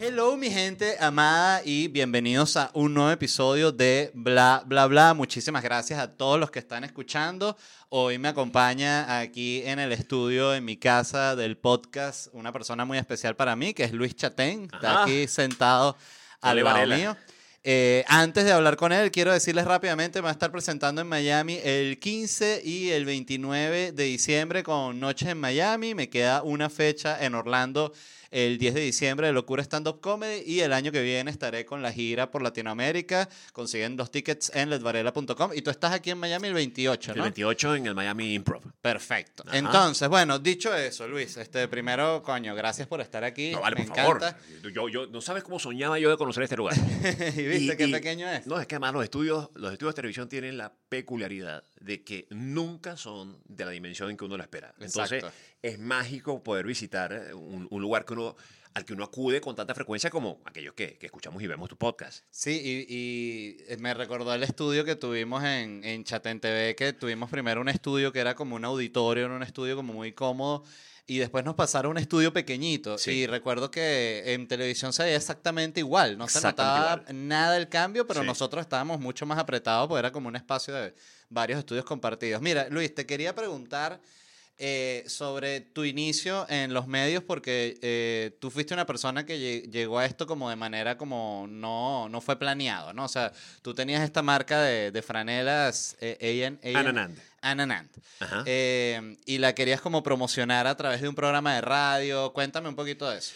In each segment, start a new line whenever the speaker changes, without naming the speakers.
Hello mi gente amada y bienvenidos a un nuevo episodio de Bla Bla Bla. Muchísimas gracias a todos los que están escuchando. Hoy me acompaña aquí en el estudio, en mi casa del podcast, una persona muy especial para mí, que es Luis Chatén. Está
Ajá.
aquí sentado al lado mío. Eh, antes de hablar con él, quiero decirles rápidamente, me va a estar presentando en Miami el 15 y el 29 de diciembre con Noches en Miami. Me queda una fecha en Orlando el 10 de diciembre de Locura Stand Up Comedy y el año que viene estaré con la gira por Latinoamérica. Consiguen los tickets en ledvarela.com y tú estás aquí en Miami el 28,
El
¿no?
28 en el Miami Improv.
Perfecto.
Ajá.
Entonces, bueno, dicho eso, Luis, este primero, coño, gracias por estar aquí.
No, vale,
me
por
encanta.
favor. Yo, yo, no sabes cómo soñaba yo de conocer este lugar.
y viste
Y-
qué
y-
pequeño es.
No, es que además los estudios, los estudios de televisión tienen la peculiaridad de que nunca son de la dimensión en que uno la espera. Entonces,
Exacto.
es mágico poder visitar eh, un, un lugar que uno, al que uno acude con tanta frecuencia como aquellos que, que escuchamos y vemos tu podcast.
Sí, y, y me recordó el estudio que tuvimos en, en Chatén TV, que tuvimos primero un estudio que era como un auditorio, era un estudio como muy cómodo, y después nos pasaron un estudio pequeñito.
Sí.
Y recuerdo que en televisión se veía exactamente igual, no se notaba
igual.
nada el cambio, pero
Sí.
nosotros estábamos mucho más apretados, porque era como un espacio de varios estudios compartidos. Mira, Luis, te quería preguntar eh, sobre tu inicio en los medios, porque eh, tú fuiste una persona que lle- llegó a esto como de manera como no, no fue planeado, ¿no? O sea, tú tenías esta marca de, de franelas eh,
Ananand.
Ananand. Eh, y la querías como promocionar a través de un programa de radio. Cuéntame un poquito de eso.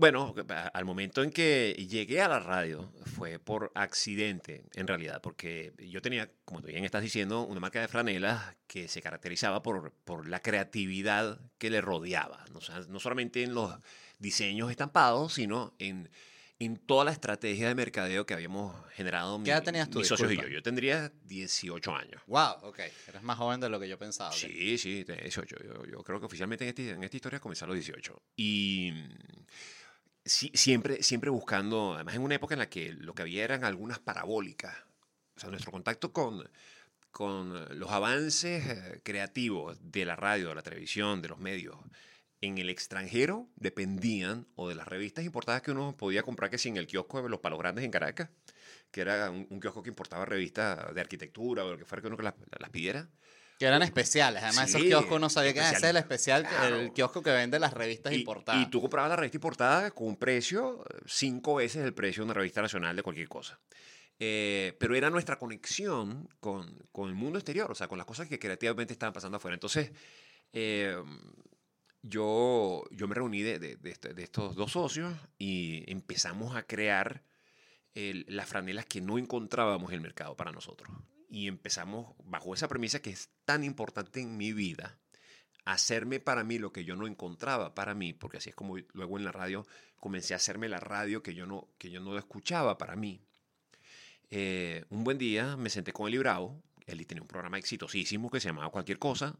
Bueno, al momento en que llegué a la radio fue por accidente, en realidad, porque yo tenía, como tú bien estás diciendo, una marca de franelas que se caracterizaba por, por la creatividad que le rodeaba. ¿no? O sea, no solamente en los diseños estampados, sino en, en toda la estrategia de mercadeo que habíamos generado mi-
¿Qué edad tenías tú?
mis socios y yo. Yo tendría 18 años.
Wow, ok. Eres más joven de lo que yo pensaba.
Sí, sí, tenía 18. Yo, yo creo que oficialmente en, este- en esta historia comencé a los 18. Y sí- siempre, siempre buscando, además en una época en la que lo que había eran algunas parabólicas. O sea, nuestro contacto con, con los avances eh, creativos de la radio, de la televisión, de los medios en el extranjero dependían o de las revistas importadas que uno podía comprar que sin el kiosco de los Palos Grandes en Caracas, que era un, un kiosco que importaba revistas de arquitectura o lo que fuera que uno las, las pidiera.
Que eran especiales. Además, esos
Sí,
kioscos no sabía que ese es el
especial.
especial, el
Claro.
kiosco que vende las revistas
Y,
importadas.
y tú comprabas la revista importada con un precio cinco veces el precio de una revista nacional de cualquier cosa. Eh, pero era nuestra conexión con, con el mundo exterior, o sea, con las cosas que creativamente estaban pasando afuera. Entonces, eh, yo, yo me reuní de, de- de este- de estos dos socios y empezamos a crear el- las franelas que no encontrábamos en el mercado para nosotros. Y empezamos, bajo esa premisa que es tan importante en mi vida, hacerme para mí lo que yo no encontraba para mí, porque así es como luego en la radio comencé a hacerme la radio que yo no, que yo no escuchaba para mí. Eh, un buen día me senté con Eli Bravo, Eli tenía un programa exitosísimo que se llamaba Cualquier Cosa,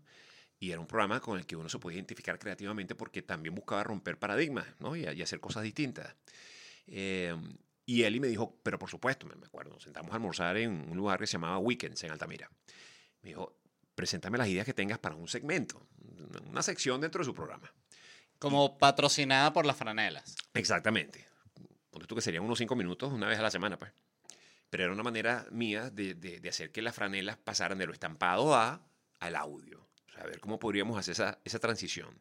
y era un programa con el que uno se podía identificar creativamente porque también buscaba romper paradigmas ¿no? y, hacer cosas distintas. Eh, y Eli me dijo, pero por supuesto, me acuerdo, nos sentamos a almorzar en un lugar que se llamaba Weekends en Altamira. Me dijo, preséntame las ideas que tengas para un segmento, una sección dentro de su programa.
Como patrocinada por las franelas.
Exactamente. Ponte tú que serían unos cinco minutos una vez a la semana, pues. Pero era una manera mía de, de- de hacer que las franelas pasaran de lo estampado a, al audio. O sea, ver cómo podríamos hacer esa, esa transición.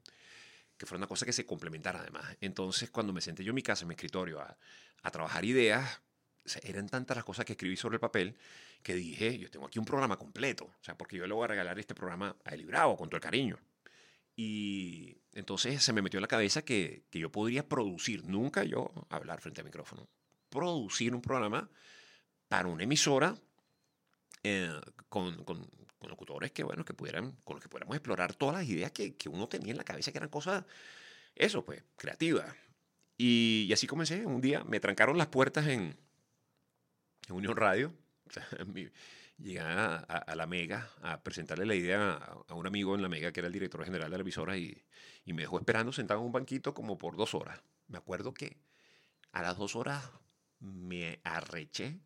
Que fuera una cosa que se complementara además. Entonces, cuando me senté yo en mi casa, en mi escritorio, a, a trabajar ideas, o sea, eran tantas las cosas que escribí sobre el papel que dije, yo tengo aquí un programa completo. O sea, porque yo le voy a regalar este programa a Eli Bravo con todo el cariño. Y entonces se me metió en la cabeza que, que yo podría producir, nunca yo hablar frente al micrófono, producir un programa para una emisora eh, con, con- con locutores que, bueno, que pudieran, con los que pudiéramos explorar todas las ideas que, uno tenía en la cabeza, que eran cosas, eso, pues, creativas. Y, y así comencé. Un día me trancaron las puertas en, en Unión Radio. Llegué a, la Mega a presentarle la idea a, a un amigo en la Mega que era el director general de la emisora y, y me dejó esperando sentado en un banquito como por dos horas. Me acuerdo que a las dos horas me arreché,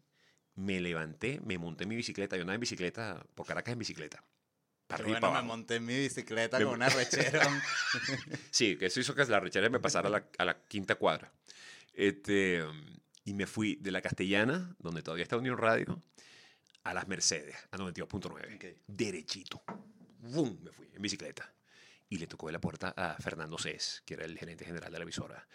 me levanté, me monté en mi bicicleta. Yo andaba en bicicleta, por Caracas en bicicleta. Para
bueno,
para
me monté en mi bicicleta
Me-
con una rechera.
Sí, que eso hizo que la rechera me pasara a la, a la quinta cuadra. Este, y me fui de la Castellana, donde todavía está Unión Radio, a las Mercedes, a 92.9.
Ok.
Derechito. ¡Bum! Me fui en bicicleta. Y le tocó de la puerta a Fernando Cés, que era el gerente general de la emisora.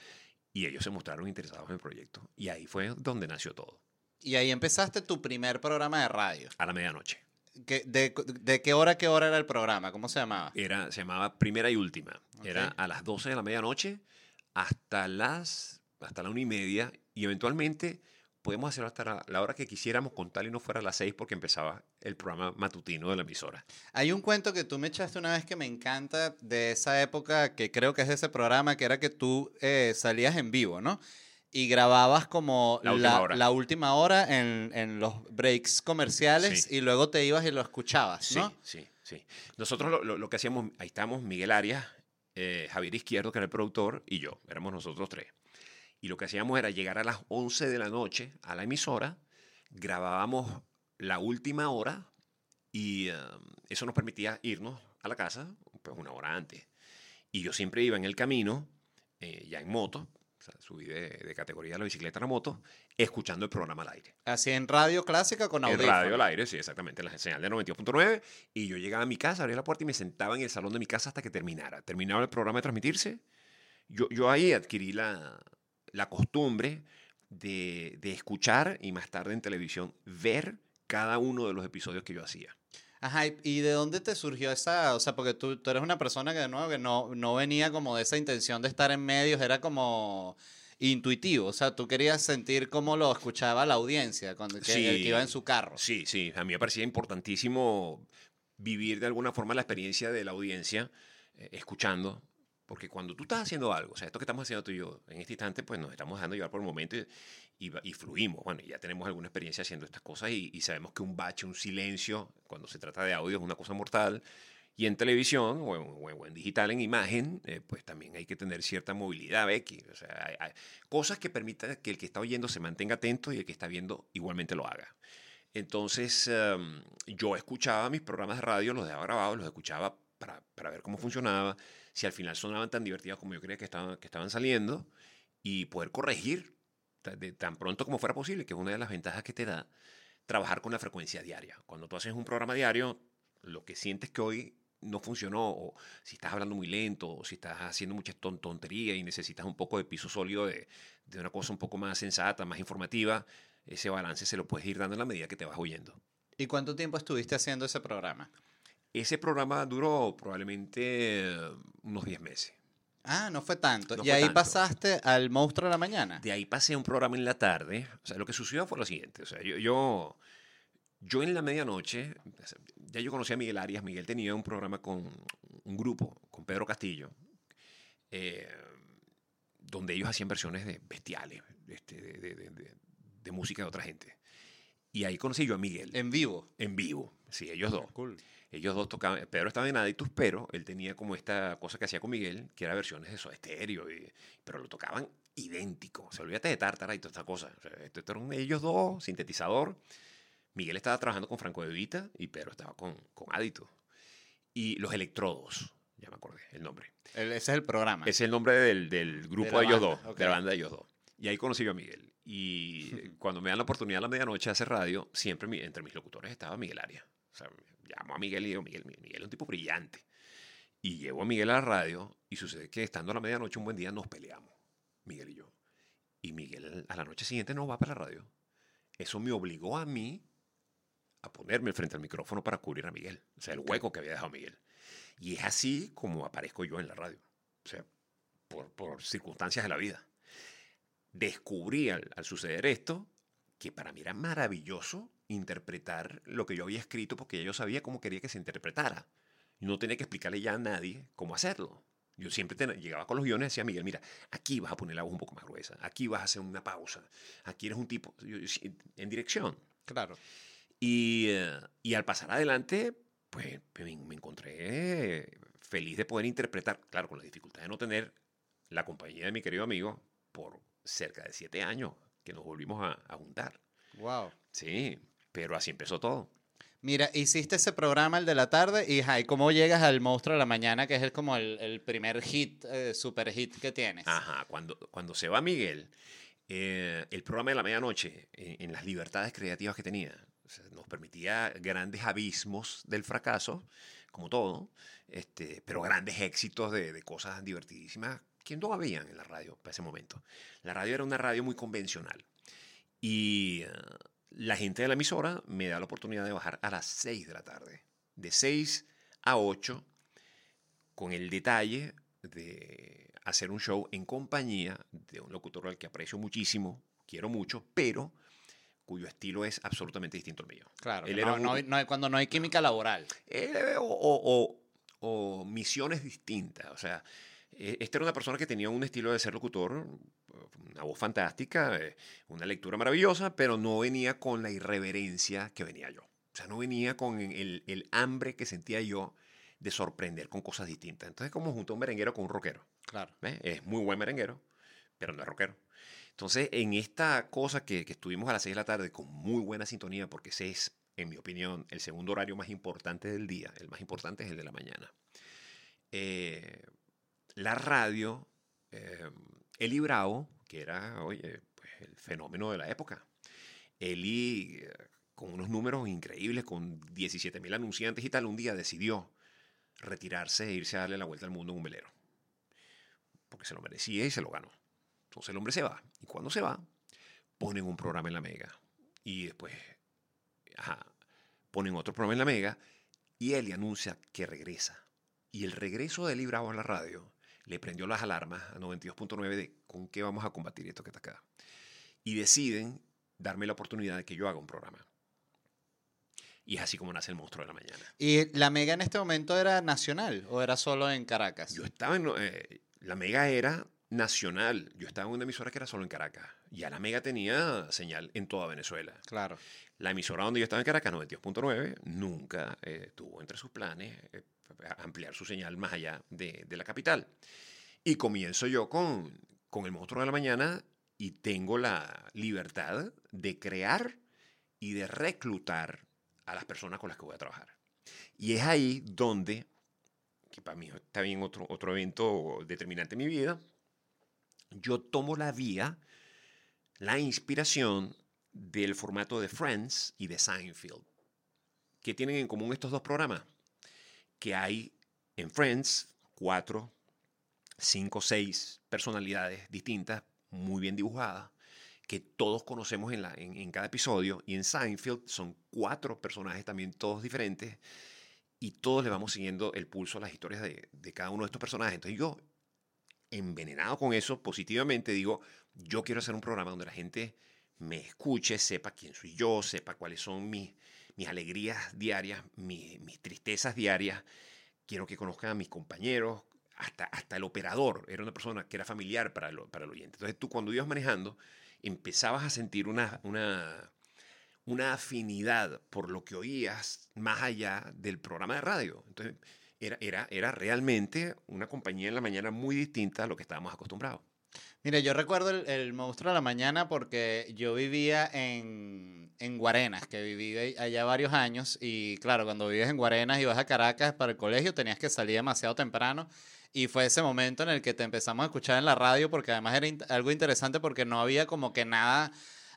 Y ellos se mostraron interesados en el proyecto. Y ahí fue donde nació todo,
Y ahí empezaste tu primer programa de radio.
a la medianoche.
¿Qué- de, de qué hora qué hora era el programa? ¿Cómo se llamaba?
Era, se llamaba Primera y Última. Era
Ok.
a las 12 de la medianoche hasta las hasta la una y media. Y eventualmente podemos hacerlo hasta la, la hora que quisiéramos, con tal y no fuera a las 6 porque empezaba el programa matutino de la emisora.
Hay un cuento que tú me echaste una vez que me encanta de esa época, que creo que es de ese programa, que era que tú eh, salías en vivo, ¿no? Y grababas como
La última hora.
la última hora en, en los breaks comerciales
Sí.
y luego te ibas y lo escuchabas, ¿no?
Sí, sí, sí. Nosotros lo, lo- lo que hacíamos, ahí estábamos Miguel Arias, eh, Javier Izquierdo, que era el productor, y yo, éramos nosotros tres. Y lo que hacíamos era llegar a las 11 de la noche a la emisora, grabábamos la última hora y eh, eso nos permitía irnos a la casa pues una hora antes. Y yo siempre iba en el camino, eh, ya en moto, sea, subí de, de categoría de la bicicleta a la moto, escuchando el programa al aire.
Así en radio clásica con
En
audífonos.
radio al aire, sí, exactamente, la señal de 92.9. Y yo llegaba a mi casa, abría la puerta y me sentaba en el salón de mi casa hasta que terminara. Terminaba el programa de transmitirse. Yo, yo ahí adquirí la, la costumbre de, de escuchar y más tarde en televisión ver cada uno de los episodios que yo hacía.
Ajá, ¿y- ¿y de dónde te surgió esa, o sea, porque tú, tú eres una persona que de nuevo que no, no venía como de esa intención de estar en medios, era como intuitivo, o sea, tú querías sentir cómo lo escuchaba la audiencia, cuando que, el que iba en su carro.
Sí, sí, a mí me parecía importantísimo vivir de alguna forma la experiencia de la audiencia eh, escuchando, porque cuando tú estás haciendo algo, o sea, esto que estamos haciendo tú y yo en este instante, pues nos estamos dejando llevar por el momento y, y, y fluimos. Bueno, ya tenemos alguna experiencia haciendo estas cosas y, y sabemos que un bache, un silencio, cuando se trata de audio es una cosa mortal. Y en televisión o en, o en- digital, en imagen, eh, pues también hay que tener cierta movilidad, Becky. O sea, hay, hay cosas que permitan que el que está oyendo se mantenga atento y el que está viendo igualmente lo haga. Entonces, em, yo escuchaba mis programas de radio, los dejaba grabados, los escuchaba para, para ver cómo funcionaba, si al final sonaban tan divertidos como yo creía que estaban, que estaban saliendo, y poder corregir de tan pronto como fuera posible, que es una de las ventajas que te da trabajar con la frecuencia diaria. Cuando tú haces un programa diario, lo que sientes que hoy no funcionó, o si estás hablando muy lento, o si estás haciendo mucha ton- tontería y necesitas un poco de piso sólido de, de una cosa un poco más sensata, más informativa, ese balance se lo puedes ir dando en la medida que te vas oyendo.
¿Y cuánto tiempo estuviste haciendo ese programa?
Ese programa duró probablemente eh, unos 10 meses.
Ah, no fue tanto.
No
y
fue
ahí
tanto.
pasaste al monstruo de la mañana.
De ahí pasé a un programa en la tarde. O sea, lo que sucedió fue lo siguiente. O sea, yo, yo, yo en la medianoche, ya yo conocía a Miguel Arias. Miguel tenía un programa con un grupo, con Pedro Castillo, eh, donde ellos hacían versiones de bestiales, este, de, de- de- de- de música de otra gente. Y ahí conocí yo a Miguel
En vivo.
en vivo. Sí, ellos dos.
Cool.
Ellos dos tocaban, Pedro estaba en Aditus, pero él tenía como esta cosa que hacía con Miguel, que era versiones de su estéreo, y, pero lo tocaban idéntico. Se olvídate de Tártara y toda esta cosa. O sea, esto, esto eran ellos dos, sintetizador. Miguel estaba trabajando con Franco de Vita y Pedro estaba con, con Aditus. Y los electrodos, ya me acordé el nombre.
El- ese es el programa.
Ese es el nombre del, del grupo de, ellos dos,
ok.
de la banda de ellos dos. Y ahí conocí yo a Miguel. Y cuando me dan la oportunidad a la medianoche de hacer radio, siempre mi- entre mis locutores estaba Miguel Arias. O sea, llamo a Miguel y digo, Miguel, Miguel es un tipo brillante. Y llevo a Miguel a la radio y sucede que estando a la medianoche un buen día nos peleamos, Miguel y yo. Y Miguel a la noche siguiente no va para la radio. Eso me obligó a mí a ponerme frente al micrófono para cubrir a Miguel. O sea, el hueco que había dejado Miguel. Y es así como aparezco yo en la radio. O sea, por, por circunstancias de la vida. Descubrí al, al suceder esto que para mí era maravilloso interpretar lo que yo había escrito porque ya yo sabía cómo quería que se interpretara. No tenía que explicarle ya a nadie cómo hacerlo. Yo siempre ten- llegaba con los guiones y decía, Miguel, mira, aquí vas a poner la voz un poco más gruesa, aquí vas a hacer una pausa, aquí eres un tipo en dirección.
Claro.
Y, eh, y al pasar adelante, pues me, me encontré feliz de poder interpretar, claro, con la dificultad de no tener la compañía de mi querido amigo por cerca de siete años que nos volvimos a, a juntar.
Wow.
Sí, pero así empezó todo.
Mira, hiciste ese programa, el de la tarde, y, ¿y cómo llegas al monstruo de la mañana, que es el, como el, el primer hit, eh, super hit que tienes?
Ajá, cuando, cuando se va Miguel, eh, el programa de la medianoche, en, en las libertades creativas que tenía, o sea, nos permitía grandes abismos del fracaso, como todo, este, pero grandes éxitos de, de cosas divertidísimas que no habían en la radio para ese momento. La radio era una radio muy convencional. Y eh, la gente de la emisora me da la oportunidad de bajar a las 6 de la tarde. De 6 a 8, con el detalle de hacer un show en compañía de un locutor al que aprecio muchísimo, quiero mucho, pero cuyo estilo es absolutamente distinto al mío.
Claro,
Él
que
era
no,
un-
no hay- no hay- cuando no hay química laboral.
O, o- o- o misiones distintas. O sea, esta era una persona que tenía un estilo de ser locutor, una voz fantástica, eh, una lectura maravillosa, pero no venía con la irreverencia que venía yo. O sea, no venía con el, el hambre que sentía yo de sorprender con cosas distintas. Entonces, como junto a un merenguero con un rockero.
Claro.
¿ves? Es muy buen merenguero, pero no es rockero. Entonces, en esta cosa que, que estuvimos a las 6 de la tarde con muy buena sintonía, porque ese es, en mi opinión, el segundo horario más importante del día, el más importante es el de la mañana. Eh, la radio, eh, Eli Bravo, que era, oye, pues el fenómeno de la época. Eli, eh, con unos números increíbles, con 17 mil anunciantes y tal, un día decidió retirarse e irse a darle la vuelta al mundo en un velero. Porque se lo merecía y se lo ganó. Entonces el hombre se va. Y cuando se va, ponen un programa en la Mega. Y después, ajá, ponen otro programa en la Mega. Y le anuncia que regresa. Y el regreso de Eli Bravo a la radio le prendió las alarmas a 92.9 de con qué vamos a combatir esto que está acá. Y deciden darme la oportunidad de que yo haga un programa. Y es así como nace el monstruo de la mañana.
¿Y la mega en este momento era nacional o era solo en Caracas?
Yo estaba en. eh, la Mega era nacional. Yo estaba en una emisora que era solo en Caracas. Ya la Mega tenía señal en toda Venezuela.
Claro.
La emisora donde yo estaba en Caracas, 92.9, nunca eh, tuvo entre sus planes eh, ampliar su señal más allá de, la capital. Y comienzo yo con, con el monstruo de la mañana y tengo la libertad de crear y de reclutar a las personas con las que voy a trabajar. Y es ahí donde, que para mí está bien otro, otro evento determinante en mi vida, yo tomo la vía, la inspiración del formato de Friends y de Seinfeld. ¿Qué tienen en común estos dos programas? Que hay en Friends cuatro, cinco, seis personalidades distintas, muy bien dibujadas, que todos conocemos en, la, en, cada episodio. Y en Seinfeld son cuatro personajes también todos diferentes y todos le vamos siguiendo el pulso a las historias de, de cada uno de estos personajes. Entonces yo, envenenado con eso, positivamente digo, yo quiero hacer un programa donde la gente me escuche, sepa quién soy yo, sepa cuáles son mis, mis alegrías diarias, mis, mis tristezas diarias. Quiero que conozcan a mis compañeros, hasta, hasta el operador. Era una persona que era familiar para, lo, para el oyente. Entonces tú cuando ibas manejando, empezabas a sentir una, una, una afinidad por lo que oías más allá del programa de radio. Entonces era, era, era realmente una compañía en la mañana muy distinta a lo que estábamos acostumbrados.
Mire, yo recuerdo el, el monstruo de la mañana porque yo vivía en, en Guarenas, que viví allá varios años. Y claro, cuando vives en Guarenas y vas a Caracas para el colegio, tenías que salir demasiado temprano. Y fue ese momento en el que te empezamos a escuchar en la radio, porque además era in- algo interesante porque no había como que nada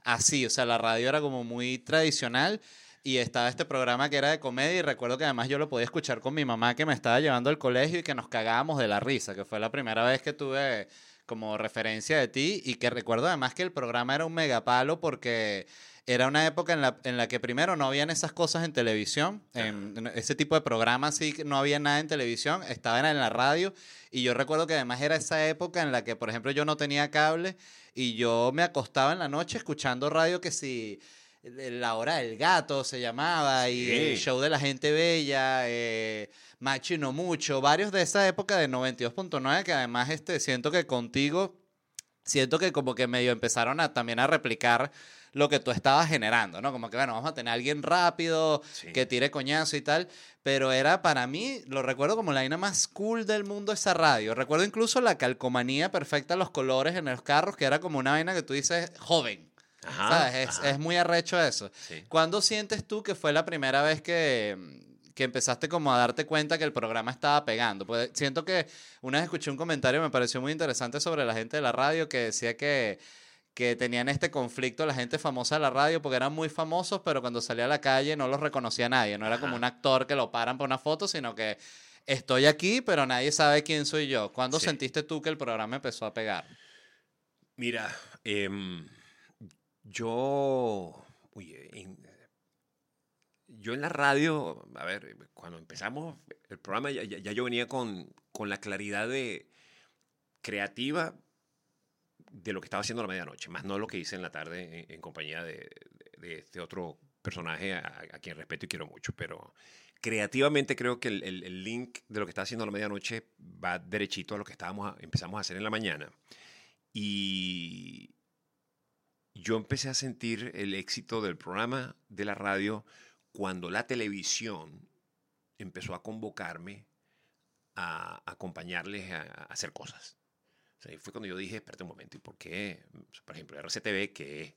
así. O sea, la radio era como muy tradicional. Y estaba este programa que era de comedia y recuerdo que además yo lo podía escuchar con mi mamá que me estaba llevando al colegio y que nos cagábamos de la risa, que fue la primera vez que tuve como referencia de ti y que recuerdo además que el programa era un megapalo porque era una época en la, en la que primero no habían esas cosas en televisión, en, en ese tipo de programas sí que no había nada en televisión, estaban en la radio y yo recuerdo que además era esa época en la que por ejemplo yo no tenía cable y yo me acostaba en la noche escuchando radio que si la hora del gato se llamaba y el show de la gente bella, eh, Macho y no mucho, varios de esa época de 92.9 que además este, siento que contigo, siento que como que medio empezaron a también a replicar lo que tú estabas generando, ¿no? Como que, bueno, vamos a tener a alguien rápido,
Sí.
que tire coñazo y tal, pero era para mí, lo recuerdo como la vaina más cool del mundo esa radio. Recuerdo incluso la calcomanía perfecta, los colores en los carros, que era como una vaina que tú dices, joven.
Ajá,
¿Sabes? Es,
ajá.
es muy arrecho eso.
Sí.
¿Cuándo sientes tú que fue la primera vez que, que empezaste como a darte cuenta que el programa estaba pegando? Pues siento que una vez escuché un comentario, me pareció muy interesante sobre la gente de la radio que decía que, que tenían este conflicto la gente famosa de la radio porque eran muy famosos, pero cuando salía a la calle no los reconocía nadie. No era como un actor que lo paran por una foto, sino que estoy aquí, pero nadie sabe quién soy yo. ¿Cuándo
Sí.
sentiste tú que el programa empezó a pegar?
Mira, em, yo, oye, en, yo en la radio, a ver, cuando empezamos el programa ya, yo venía con, con la claridad de creativa de lo que estaba haciendo a la medianoche, más no lo que hice en la tarde en, compañía de, de- este otro personaje a, quien respeto y quiero mucho, pero creativamente creo que el, el- link de lo que está haciendo a la medianoche va derechito a lo que estábamos a- empezamos a hacer en la mañana. Y yo empecé a sentir el éxito del programa de la radio cuando la televisión empezó a convocarme a acompañarles a, hacer cosas. O sea, fue cuando yo dije, espérate un momento, ¿y por qué? Por ejemplo, RCTV, que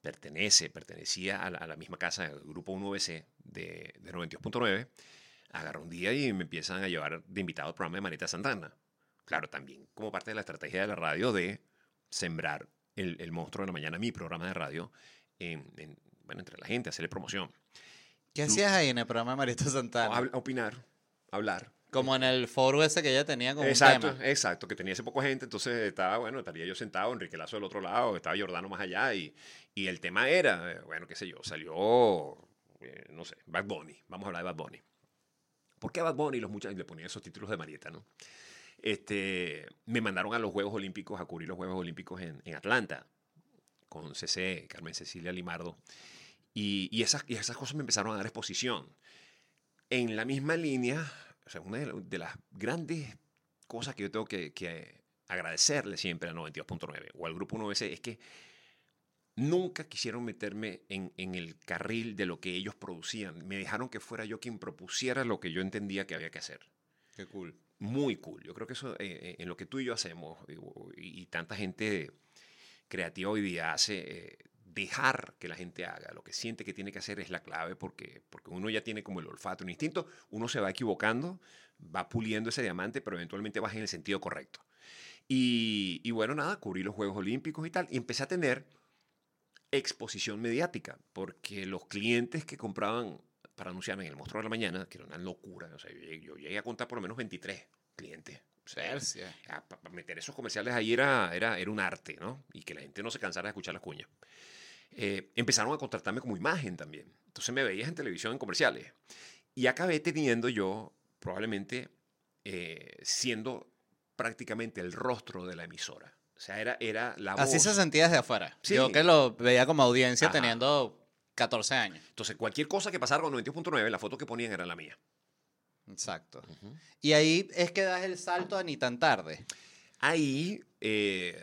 pertenece, pertenecía a la, misma casa del grupo 1BC de, de 92.9, agarró un día y me empiezan a llevar de invitado al programa de Marita Santana. Claro, también como parte de la estrategia de la radio de sembrar el, el monstruo de la mañana, mi programa de radio, en, en- bueno, entre la gente, hacerle promoción.
¿Qué hacías ahí en el programa de Marita
O
Santana?
opinar, hablar.
Como en el foro ese que ella tenía con
Exacto,
un tema.
exacto, que tenía ese poco gente, entonces estaba, bueno, estaría yo sentado, Enrique Lazo del otro lado, estaba Jordano más allá, y, y el tema era, eh, bueno, qué sé yo, salió, eh, no sé, Bad Bunny, vamos a hablar de Bad Bunny. ¿Por qué Bad Bunny? Los muchachos le ponían esos títulos de Marieta, ¿no? Este, me mandaron a los Juegos Olímpicos, a cubrir los Juegos Olímpicos en, Atlanta, con CC, Carmen Cecilia Limardo, y, y esas, y esas cosas me empezaron a dar exposición. En la misma línea, o sea, una de, la- de las grandes cosas que yo tengo que, que agradecerle siempre a 92.9 o al Grupo 1BC es que nunca quisieron meterme en, en el carril de lo que ellos producían. Me dejaron que fuera yo quien propusiera lo que yo entendía que había que hacer.
Qué cool.
Muy cool. Yo creo que eso, eh, eh, en lo que tú y yo hacemos, y, y tanta gente creativa hoy día hace, eh, dejar que la gente haga lo que siente que tiene que hacer es la clave, porque, porque uno ya tiene como el olfato, un instinto, uno se va equivocando, va puliendo ese diamante, pero eventualmente vas en el sentido correcto. Y, y bueno, nada, cubrí los Juegos Olímpicos y tal, y empecé a tener exposición mediática, porque los clientes que compraban para anunciarme en el Monstruo de la Mañana, que era una locura, o sea, yo, llegué- yo llegué a contar por lo menos 23 clientes. O sea, para meter esos comerciales ahí era, era, era un arte, ¿no? Y que la gente no se cansara de escuchar las cuñas. Eh, empezaron a contratarme como imagen también. Entonces me veías en televisión en comerciales. Y acabé teniendo yo, probablemente, eh, siendo prácticamente el rostro de la emisora. O sea, era, era la voz.
Así se sentía desde afuera.
Sí.
Yo que lo veía como audiencia
Ajá.
teniendo 14 años.
Entonces, cualquier cosa que pasara con 92.9, la foto que ponían era la mía.
Exacto. Y ahí es que das el salto a ni tan tarde.
Ahí, eh,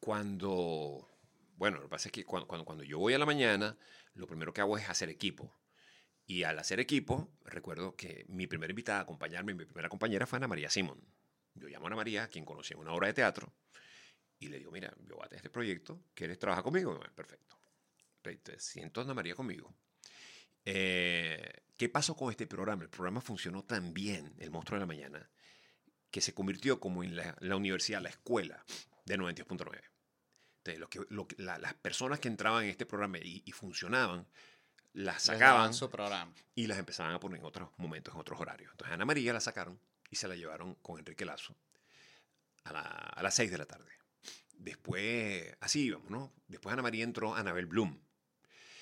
cuando, bueno, lo que pasa es que cuando, cuando, cuando yo voy a la mañana, lo primero que hago es hacer equipo. Y al hacer equipo, recuerdo que mi primera invitada a acompañarme, mi primera compañera fue Ana María Simón. Yo llamo a Ana María, a quien conocí en una obra de teatro, y le digo, mira, yo voy a tener este proyecto, ¿quieres trabajar conmigo? Perfecto. Entonces, siento Ana María conmigo. Eh, ¿Qué pasó con este programa? El programa funcionó tan bien, El Monstruo de la Mañana, que se convirtió como en la, la universidad, la escuela de 92.9. Entonces, lo que, lo la- las personas que entraban en este programa y, y funcionaban, las sacaban
su programa.
y las empezaban a poner en otros momentos, en otros horarios. Entonces, Ana María la sacaron y se la llevaron con Enrique Lazo a, la- a las 6 de la tarde. Después, así íbamos, ¿no? Después Ana María entró Anabel Bloom.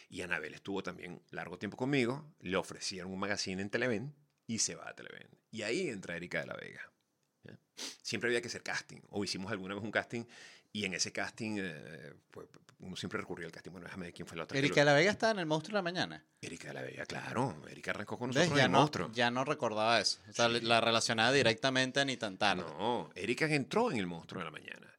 Y Anabel estuvo también largo tiempo conmigo. Le ofrecieron un magazine en Televen y se va a Televen. Y ahí entra Erika de la Vega. Siempre había que hacer casting. O hicimos alguna vez un casting y en ese casting, eh, pues, uno siempre recurría al casting. Bueno, déjame ver quién fue la otra.
Erika de la Vega está en el monstruo de la mañana.
Erika de la Vega, claro. Erika arrancó con nosotros en el
no,
monstruo.
ya no recordaba eso. O sea,
Sí.
la relacionaba directamente ni tan tarde.
No, Erika entró en el monstruo de la mañana.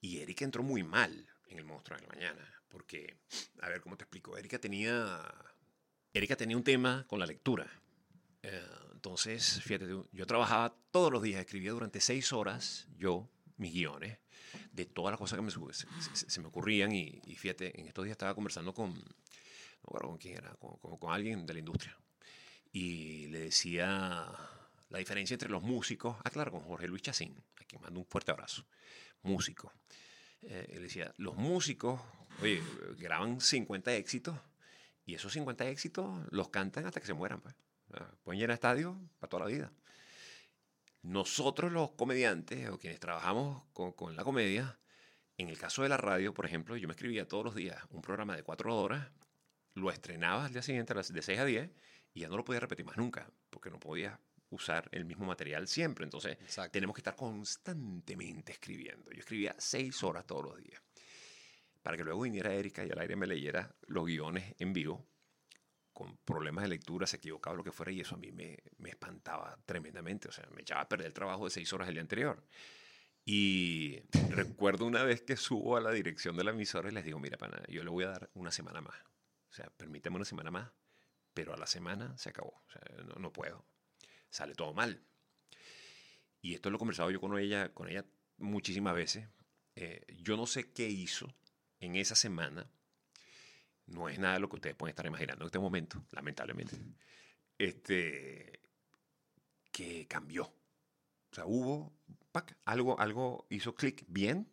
Y Erika entró muy mal en el monstruo de la mañana. Porque, a ver, ¿cómo te explico? Erika tenía, Erika tenía un tema con la lectura. Eh, entonces, fíjate, yo trabajaba todos los días, escribía durante seis horas, yo, mis guiones, de todas las cosas que me, se, se- me ocurrían. Y, y fíjate, en estos días estaba conversando con, no con quién era, con, con- con alguien de la industria. Y le decía la diferencia entre los músicos, ah, claro, con Jorge Luis Chacín, a quien mando un fuerte abrazo, músico. Eh, él decía, los músicos, graban 50 éxitos y esos 50 éxitos los cantan hasta que se mueran. Pues. Pueden llenar estadios para toda la vida. Nosotros los comediantes o quienes trabajamos con, con la comedia, en el caso de la radio, por ejemplo, yo me escribía todos los días un programa de cuatro horas, lo estrenaba al día siguiente de 6 a 10 y ya no lo podía repetir más nunca, porque no podía usar el mismo material siempre. Entonces,
Exacto.
tenemos que estar constantemente escribiendo. Yo escribía seis horas todos los días. Para que luego viniera Erika y al aire me leyera los guiones en vivo, con problemas de lectura, se equivocaba lo que fuera, y eso a mí me, me espantaba tremendamente. O sea, me echaba a perder el trabajo de seis horas el día anterior. Y recuerdo una vez que subo a la dirección de la emisora y les digo, mira, pana, yo le voy a dar una semana más. O sea, permíteme una semana más, pero a la semana se acabó. O sea, no, no puedo. Sale todo mal. Y esto lo he conversado yo con ella, con ella muchísimas veces. Eh, yo no sé qué hizo en esa semana. No es nada de lo que ustedes pueden estar imaginando en este momento, lamentablemente. Este, que cambió. O sea, hubo pac, algo, algo hizo clic bien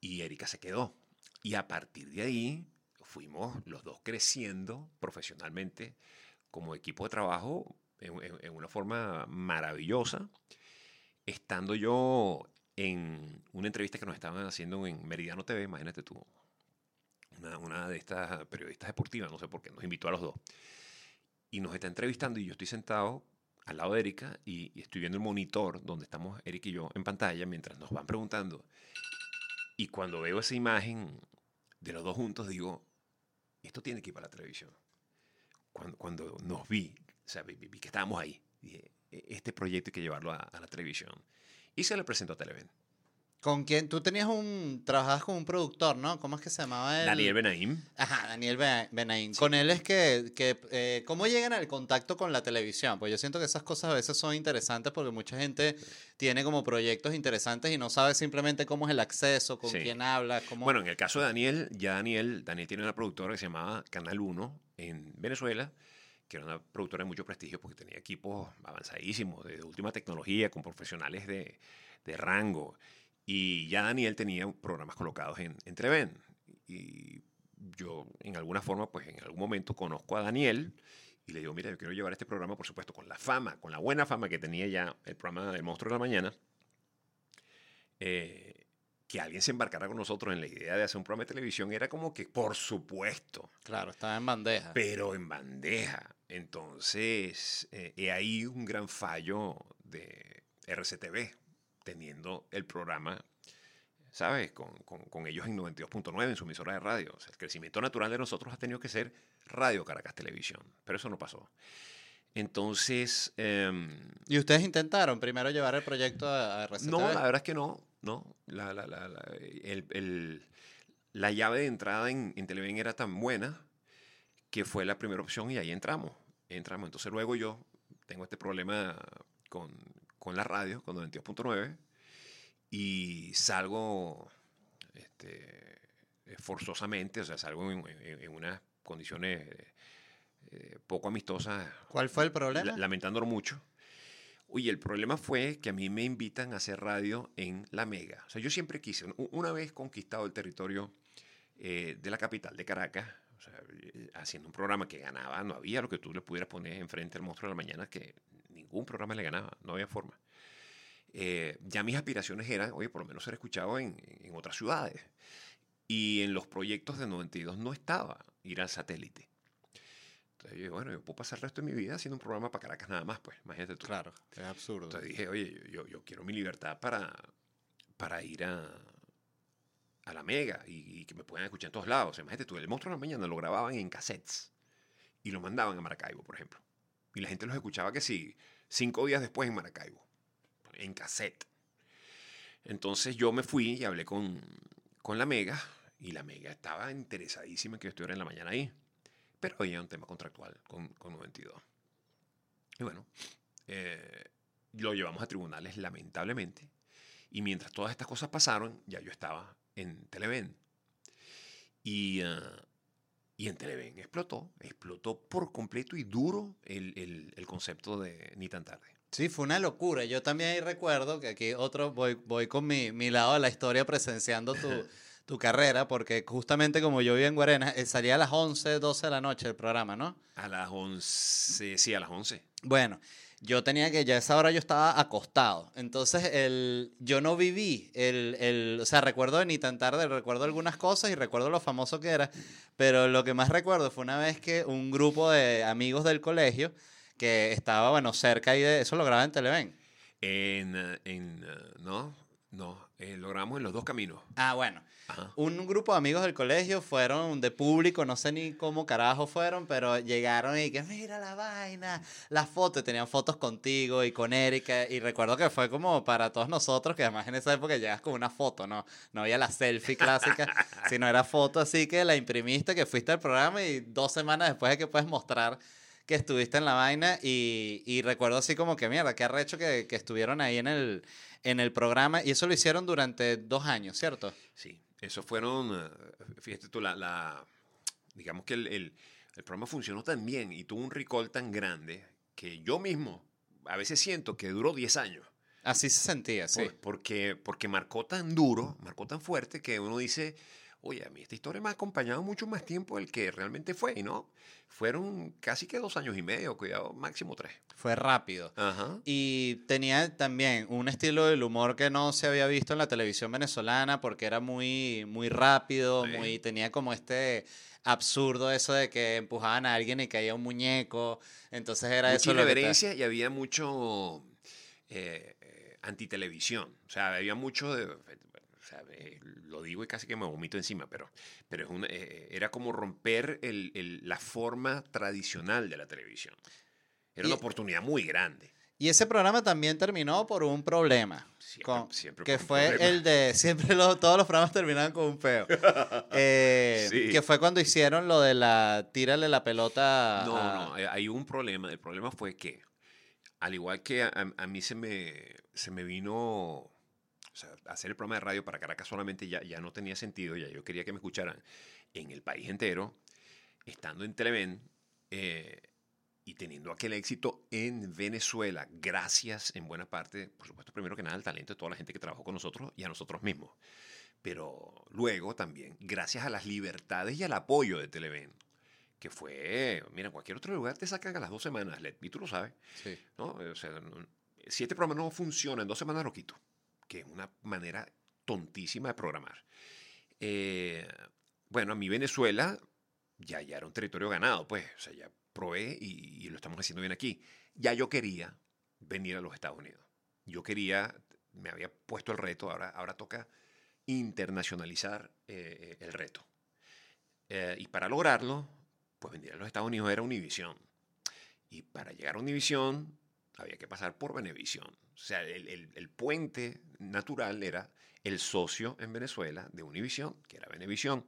y Erika se quedó. Y a partir de ahí fuimos los dos creciendo profesionalmente como equipo de trabajo en, en- una forma maravillosa. Estando yo en una entrevista que nos estaban haciendo en Meridiano TV, imagínate tú, una, una de estas periodistas deportivas, no sé por qué, nos invitó a los dos. Y nos está entrevistando y yo estoy sentado al lado de Erika y, y estoy viendo el monitor donde estamos Erika y yo en pantalla mientras nos van preguntando. Y cuando veo esa imagen de los dos juntos, digo, esto tiene que ir para la televisión. Cuando, cuando nos vi, o sea, vi, vi- que estábamos ahí, dije, "E- este proyecto hay que llevarlo a, a la televisión. Y se le presentó a Televen.
¿Con quién? Tú tenías un... Trabajabas con un productor, ¿no? ¿Cómo es que se llamaba él?
Daniel Benaim.
Ajá, Daniel Bena- Benaim. Con él es que, que eh, ¿cómo llegan al contacto con la televisión? Pues yo siento que esas cosas a veces son interesantes porque mucha gente tiene como proyectos interesantes y no sabe simplemente cómo es el acceso, con
Sí.
quién habla, cómo...
Bueno, en el caso de Daniel, ya Daniel, Daniel tiene una productora que se llamaba Canal 1 en Venezuela, que era una productora de mucho prestigio porque tenía equipos avanzadísimos, de última tecnología, con profesionales de, de rango. Y ya Daniel tenía programas colocados en, en Televen. Y yo, en alguna forma, pues en algún momento conozco a Daniel y le digo, mira, yo quiero llevar este programa, por supuesto, con la fama, con la buena fama que tenía ya el programa del Monstruo de la Mañana. Eh, que alguien se embarcara con nosotros en la idea de hacer un programa de televisión era como que, por supuesto,
Claro, estaba en bandeja.
pero en bandeja. Entonces, eh, he ahí un gran fallo de RCTV, teniendo el programa, ¿sabes? Con, con- con ellos en 92.9, en su emisora de radio. O sea, el crecimiento natural de nosotros ha tenido que ser Radio Caracas Televisión, pero eso no pasó. Entonces, em,
¿Y ustedes intentaron primero llevar el proyecto a, a RCTV?
no, la verdad es que no. No la, la, la, la- el- el- la llave de entrada en, en Televen era tan buena que fue la primera opción y ahí entramos. Entramos. Entonces luego yo tengo este problema con, con la radio, con 92.9, y salgo este, forzosamente, o sea, salgo en, en- en unas condiciones eh, poco amistosas
¿Cuál fue el problema?
la- lamentándolo mucho. Oye, el problema fue que a mí me invitan a hacer radio en La Mega. O sea, yo siempre quise, una vez conquistado el territorio eh, de la capital de Caracas, eh, haciendo un programa que ganaba, no había lo que tú le pudieras poner enfrente al monstruo de la mañana, que ningún programa le ganaba, no había forma. Eh, ya mis aspiraciones eran, oye, por lo menos ser escuchado en, en otras ciudades. Y en los proyectos de 92 no estaba ir al satélite. Entonces yo dije, bueno, yo puedo pasar el resto de mi vida haciendo un programa para Caracas nada más, pues, imagínate tú.
Claro, es absurdo.
Entonces dije, oye, yo, yo- quiero mi libertad para, para ir a, a la Mega y, y que me puedan escuchar en todos lados. Imagínate tú, el monstruo de la mañana lo grababan en cassettes y lo mandaban a Maracaibo, por ejemplo. Y la gente los escuchaba que sí, cinco días después en Maracaibo, en cassette. Entonces yo me fui y hablé con, con la Mega y la Mega estaba interesadísima en que yo estuviera en la mañana ahí. Pero había un tema contractual con, con 92. Y bueno, eh, lo llevamos a tribunales lamentablemente. Y mientras todas estas cosas pasaron, ya yo estaba en Televen. Y, ah, y en Televen explotó, explotó por completo y duro el, el- el concepto de ni tan tarde.
Sí, fue una locura. Yo también ahí recuerdo que aquí otro, voy, voy con mi, mi lado de la historia presenciando tu, tu carrera, porque justamente como yo vivía en Guarena, eh, salía a las 11, 12 de la noche el programa, ¿no?
A las 11, sí, a las 11.
Bueno, yo tenía que, ya a esa hora yo estaba acostado. Entonces, el, yo no viví el, el, o sea, recuerdo de ni tan tarde, recuerdo algunas cosas y recuerdo lo famoso que era, pero lo que más recuerdo fue una vez que un grupo de amigos del colegio que estaba, bueno, cerca ahí de, eso lo grababa en Televen.
En, en no, no, eh, lo grabamos en los dos caminos.
Ah, bueno.
Ajá.
Un grupo de amigos del colegio fueron de público, no sé ni cómo carajo fueron, pero llegaron y que mira la vaina, las fotos, tenían fotos contigo y con Erika, y recuerdo que fue como para todos nosotros, que además en esa época llegas con una foto, no, no había la selfie clásica, sino era foto así que la imprimiste, que fuiste al programa y dos semanas después de que puedes mostrar que estuviste en la vaina y, y recuerdo así como que mierda, qué arrecho que, que estuvieron ahí en el, en el programa y eso lo hicieron durante dos años, ¿cierto?
Sí, eso fueron, eh, fíjate tú, la, la- digamos que el, el- el programa funcionó tan bien y tuvo un recall tan grande que yo mismo a veces siento que duró 10 años.
Así se sentía, sí.
Por- porque, porque marcó tan duro, marcó tan fuerte que uno dice, oye, a mí esta historia me ha acompañado mucho más tiempo del que realmente fue, y no, fueron casi que dos años y medio, cuidado, máximo tres.
Fue rápido.
Ajá.
Y tenía también un estilo del humor que no se había visto en la televisión venezolana porque era muy, muy rápido,
Sí.
muy, tenía como este absurdo eso de que empujaban a alguien y caía un muñeco. Entonces era
Mucha
eso lo que te-
irreverencia y había mucho eh, eh, antitelevisión. O sea, había mucho de... o sea, lo digo y casi que me vomito encima, pero, pero es una- eh, era como romper el- el- la forma tradicional de la televisión. Era una oportunidad muy grande.
Y ese programa también terminó por un problema.
Siempre-
con-
siempre
que fue
problema.
el de. Siempre lo- todos los programas terminaban con un peo. Eh,
Sí.
Que fue cuando hicieron lo de la. Tírale la pelota.
No,
a-
no, eh, hay un problema. El problema fue que, al igual que a, a mí se me, se me vino, hacer el programa de radio para Caracas solamente ya, ya no tenía sentido, ya yo quería que me escucharan en el país entero, estando en Televen eh, y teniendo aquel éxito en Venezuela, gracias en buena parte, por supuesto, primero que nada, al talento de toda la gente que trabajó con nosotros y a nosotros mismos. Pero luego también, gracias a las libertades y al apoyo de Televen, que fue, mira, cualquier otro lugar te sacan a las dos semanas, y tú lo sabes,
Sí.
¿no? O sea, no- si este programa no funciona, en dos semanas lo quito, que es una manera tontísima de programar. Eh, bueno, a mí Venezuela ya, ya era un territorio ganado, pues, o sea, ya probé y, y lo estamos haciendo bien aquí. Ya yo quería venir a los Estados Unidos. Yo quería, me había puesto el reto, ahora, ahora toca internacionalizar eh, el reto. Eh, y para lograrlo, pues venir a los Estados Unidos era Univision. Y para llegar a Univision había que pasar por Venevisión. O sea, el, el- el puente natural era el socio en Venezuela de Univision, que era Venevisión.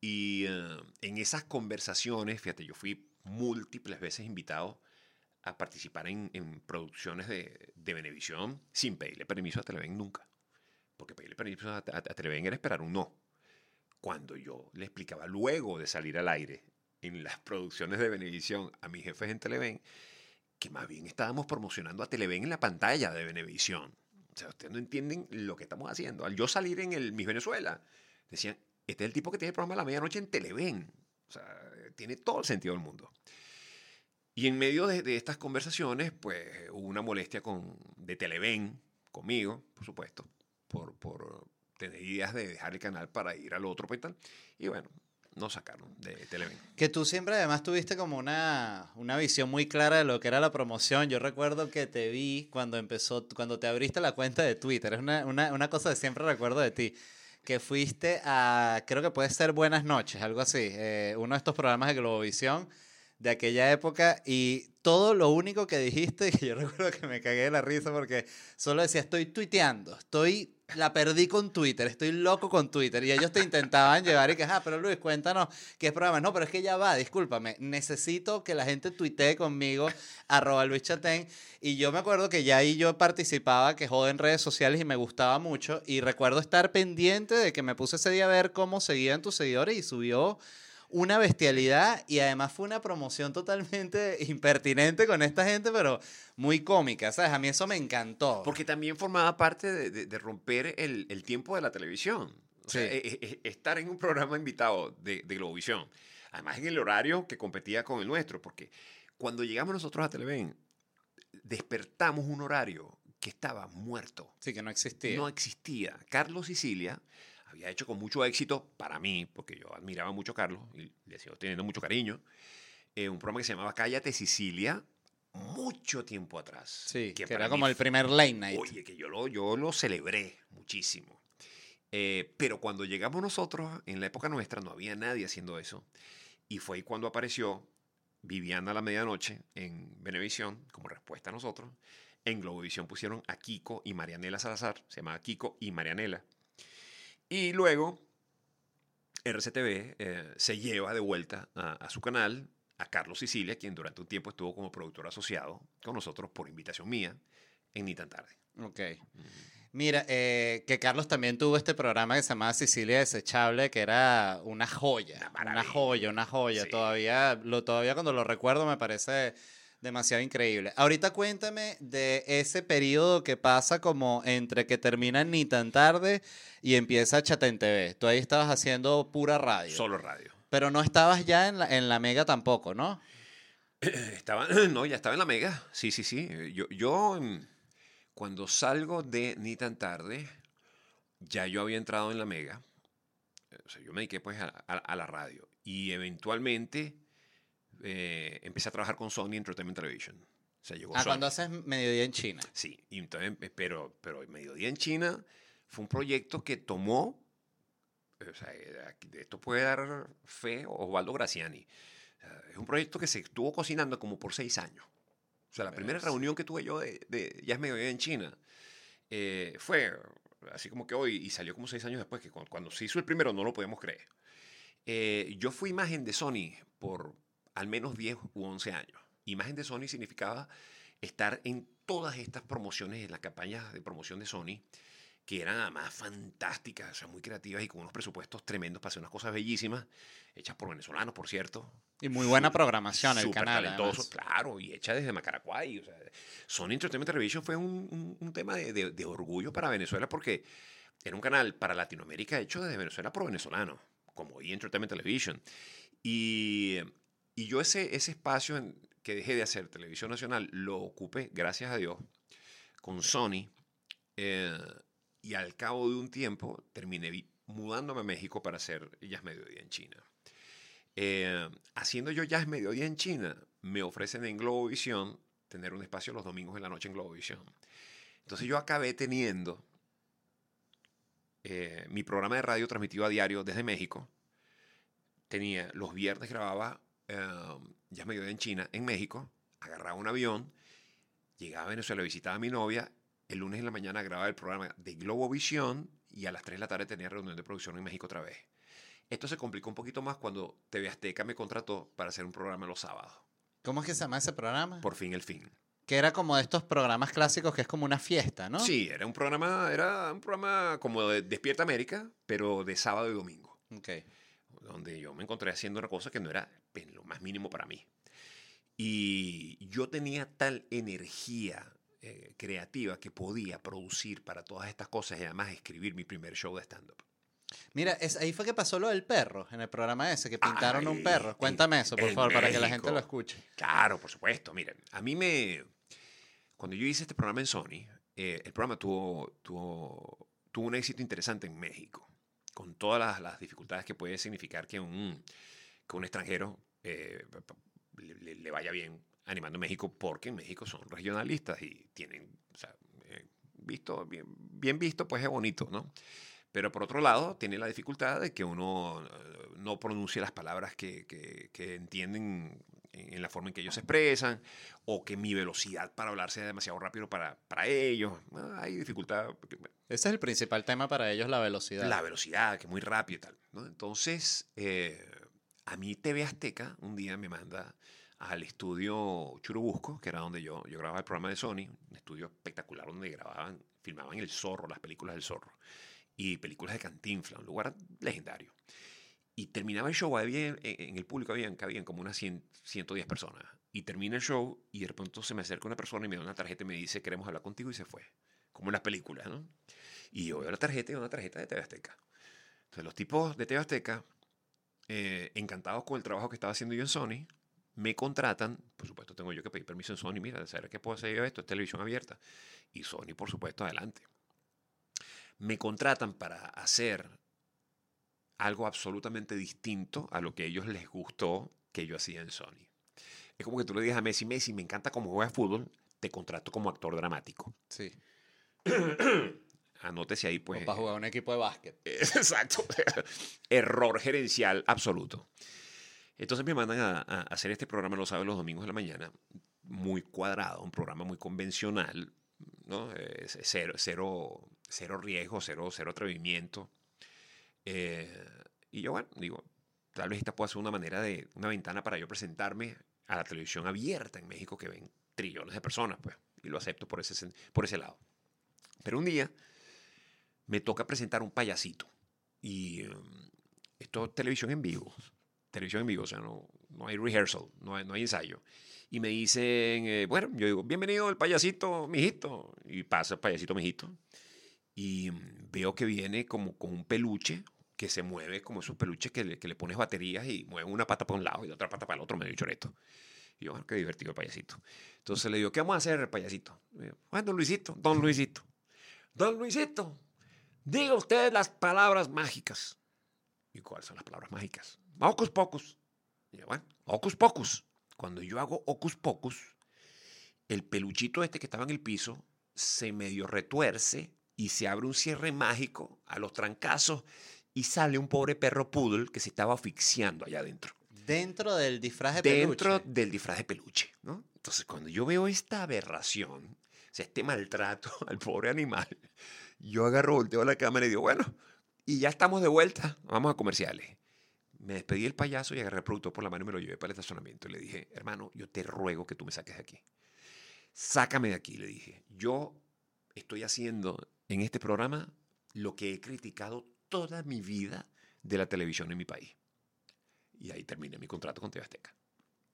Y eh, en esas conversaciones, fíjate, yo fui múltiples veces invitado a participar en, en producciones de, de Venevisión sin pedirle permiso a Televen nunca. Porque pedirle permiso a, a- a Televen era esperar un no. Cuando yo le explicaba luego de salir al aire en las producciones de Venevisión a mis jefes en Televen, que más bien estábamos promocionando a Televen en la pantalla de Venevisión. O sea, ustedes no entienden lo que estamos haciendo. Al yo salir en el Miss Venezuela, decían, este es el tipo que tiene el programa a la medianoche en Televen. O sea, tiene todo el sentido del mundo. Y en medio de, estas conversaciones, pues hubo una molestia con, de Televen conmigo, por supuesto, por, por tener ideas de dejar el canal para ir al otro, pues tal. Y bueno, nos sacaron de Televen.
Que tú siempre además tuviste como una, una visión muy clara de lo que era la promoción. Yo recuerdo que te vi cuando empezó, cuando te abriste la cuenta de Twitter. Es una, una, una cosa que siempre recuerdo de ti. Que fuiste a, creo que puede ser Buenas noches, algo así. eh, uno de estos programas de Globovisión de aquella época. Y todo lo único que dijiste, que yo recuerdo que me cagué de la risa porque solo decía, estoy tuiteando, estoy la perdí con Twitter, estoy loco con Twitter. Y ellos te intentaban llevar y que, ah, pero Luis, cuéntanos qué es programa. No, pero es que ya va, discúlpame. Necesito que la gente tuitee conmigo, arroba Luis Chatén. Y yo me acuerdo que ya ahí yo participaba, que en redes sociales y me gustaba mucho. Y recuerdo estar pendiente de que me puse ese día a ver cómo seguían tus seguidores y subió una bestialidad y además fue una promoción totalmente impertinente con esta gente, pero muy cómica, ¿sabes? A mí eso me encantó.
Porque también formaba parte de, de- de romper el, el tiempo de la televisión. O sea,
Sí.
e- e- e- estar en un programa invitado de, de Globovisión. Además, en el horario que competía con el nuestro. Porque cuando llegamos nosotros a Televen, despertamos un horario que estaba muerto.
Sí, que no existía.
No existía. Carlos Sicilia había hecho con mucho éxito para mí, porque yo admiraba mucho a Carlos y le sigo teniendo mucho cariño, eh, un programa que se llamaba Cállate Sicilia mucho tiempo atrás.
sí, que, era como el primer late night.
Oye, que yo lo, yo lo celebré muchísimo. Eh, pero cuando llegamos nosotros, en la época nuestra, no había nadie haciendo eso. Y fue ahí cuando apareció Viviana a la medianoche en Venevisión, como respuesta a nosotros. En Globovisión pusieron a Kiko y Marianela Salazar, se llamaba Kiko y Marianela. Y luego RCTV eh, se lleva de vuelta a, a su canal a Carlos Sicilia, quien durante un tiempo estuvo como productor asociado con nosotros por invitación mía en Ni tan tarde.
Ok. Mira, eh, que Carlos también tuvo este programa que se llamaba Sicilia Desechable, que era una joya.
Una
joya, una joya.
Sí.
Todavía, lo, todavía cuando lo recuerdo me parece demasiado increíble. Ahorita cuéntame de ese periodo que pasa como entre que termina Ni tan tarde y empieza Chatén TV. Tú ahí estabas haciendo pura radio.
Solo radio.
Pero no estabas ya en la, en la mega tampoco, ¿no?
Estaba, no, ya estaba en la mega. Sí, sí, sí. Yo, yo mm, cuando salgo de Ni tan tarde, ya yo había entrado en la mega. O sea, yo me dediqué pues a, a- a la radio. Y eventualmente eh, empecé a trabajar con Sony Entertainment Television. O sea, llegó
Ah,
Sony.
cuando haces mediodía en China.
Sí, y entonces, eh, pero, pero Mediodía en China fue un proyecto que tomó, eh, o sea, de esto puede dar fe Osvaldo Graciani. Es un proyecto que se estuvo cocinando como por seis años. O sea, la primera
Verás.
reunión que tuve yo de, de Ya es Mediodía en China eh, fue así como que hoy, y salió como seis años después, que cu- cuando se hizo el primero no lo podemos creer. Eh, yo fui imagen de Sony por al menos 10 u 11 años. Imagen de Sony significaba estar en todas estas promociones, en las campañas de promoción de Sony, que eran además fantásticas, o sea, muy creativas y con unos presupuestos tremendos para hacer unas cosas bellísimas, hechas por venezolanos, por cierto.
Y muy buena programación el canal.
talentoso, claro, y hecha desde Macaracuay. O sea, Sony Entertainment Television fue un, un- un tema de, de- de orgullo para Venezuela porque era un canal para Latinoamérica hecho desde Venezuela por venezolanos, como E! Entertainment Television. Y, y yo ese, ese espacio en que dejé de hacer televisión nacional lo ocupé, gracias a Dios, con Sony. eh, y al cabo de un tiempo terminé mudándome a México para hacer Jazz Mediodía en China. Eh, haciendo yo Jazz Mediodía en China, me ofrecen en Globovisión tener un espacio los domingos en la noche en Globovisión. Entonces yo acabé teniendo eh, mi programa de radio transmitido a diario desde México. Tenía los viernes grababa eh, Jazz Mediodía en China, en México. Agarraba un avión, llegaba a Venezuela, visitaba a mi novia. El lunes en la mañana grababa el programa de Globovisión y a las 3 de la tarde tenía reunión de producción en México otra vez. Esto se complicó un poquito más cuando TV Azteca me contrató para hacer un programa los sábados.
¿Cómo es que se llama ese programa?
Por fin el fin.
Que era como de estos programas clásicos que es como una fiesta, ¿no?
Sí, era un programa, era un programa como de Despierta América, pero de sábado y domingo.
Ok.
Donde yo me encontré haciendo una cosa que no era en lo más mínimo para mí. Y yo tenía tal energía eh, creativa que podía producir para todas estas cosas y además escribir mi primer show de stand-up.
Mira, es, ahí fue que pasó lo del perro, en el programa ese, que pintaron
Ay,
un perro. Cuéntame eso, por favor, para que la
México.
gente lo escuche.
Claro, por supuesto. Miren, a mí me... Cuando yo hice este programa en Sony, eh, el programa tuvo, tuvo, tuvo un éxito interesante en México, con todas las, las dificultades que puede significar que un, que un extranjero eh, le, vaya bien animando México, porque en México son regionalistas y tienen, eh, visto, bien, bien visto, pues es bonito, ¿no? Pero por otro lado, tiene la dificultad de que uno eh, no pronuncia las palabras que, que- entienden en en la forma en que ellos se expresan, o que mi velocidad para hablar sea demasiado rápido para, para ellos. Ah, Hay dificultad,
Ese es el principal tema para ellos, la velocidad.
la velocidad, que es muy rápido y tal. ¿no? Entonces, eh, a mí TV Azteca un día me manda al estudio Churubusco, que era donde yo, yo grababa el programa de Sony, un estudio espectacular donde grababan, filmaban El Zorro, las películas del Zorro, y películas de Cantinflas, un lugar legendario. Y terminaba el show, había, en, el público habían, habían como unas 100, 110 personas. Y termina el show y de pronto se me acerca una persona y me da una tarjeta y me dice, queremos hablar contigo y se fue. Como en las películas, ¿no? Y yo veo la tarjeta y una tarjeta de TV Azteca. Entonces los tipos de TV Azteca, eh, encantados con el trabajo que estaba haciendo yo en Sony, me contratan, por supuesto tengo yo que pedir permiso en Sony, mira, ¿sabes qué puedo hacer yo esto? Es televisión abierta. Y Sony, por supuesto, adelante. Me contratan para hacer algo absolutamente distinto a lo que a ellos les gustó que yo hacía en Sony. Es como que tú le digas a Messi, Messi, me encanta cómo juegas fútbol, te contrato como actor dramático.
Sí.
Anótese ahí, pues.
O para jugar un equipo de básquet.
Exacto. Error gerencial absoluto. Entonces me mandan a, a hacer este programa los sábados los domingos de la mañana, muy cuadrado, un programa muy convencional, ¿no? Eh, cero, cero, cero riesgo, cero, cero atrevimiento. Eh, y yo, bueno, digo, tal vez esta pueda ser una manera de, una ventana para yo presentarme a la televisión abierta en México que ven trillones de personas, pues, y lo acepto por ese, por ese lado. Pero un día me toca presentar un payasito. Y um, esto es televisión en vivo. Televisión en vivo, o sea, no, no hay rehearsal, no hay, no hay ensayo. Y me dicen, eh, bueno, yo digo, bienvenido el payasito, mijito. Y pasa el payasito, mijito. Y mm, veo que viene como con un peluche que se mueve como esos peluches que le, que le pones baterías y mueve una pata para un lado y la otra pata para el otro, medio choreto. Y yo, bueno, qué divertido el payasito. Entonces le digo, ¿qué vamos a hacer payasito? Yo, bueno, don Luisito, don Luisito. Don Luisito, diga usted las palabras mágicas. ¿Y cuáles son las palabras mágicas? Hocus pocus. Y yo, bueno, hocus pocus. Cuando yo hago hocus pocus, el peluchito este que estaba en el piso se medio retuerce y se abre un cierre mágico a los trancazos y sale un pobre perro poodle que se estaba asfixiando allá adentro
Dentro del disfraz de
dentro
peluche.
del disfraz de peluche, ¿no? Entonces, cuando yo veo esta aberración, o sea, este maltrato al pobre animal, yo agarro, volteo a la cámara y digo, bueno, y ya estamos de vuelta, vamos a comerciales. Me despedí del payaso y agarré el productor por la mano y me lo llevé para el estacionamiento. Y le dije, hermano, yo te ruego que tú me saques de aquí. Sácame de aquí, le dije. Yo estoy haciendo en este programa lo que he criticado toda mi vida de la televisión en mi país. Y ahí terminé mi contrato con TV Azteca.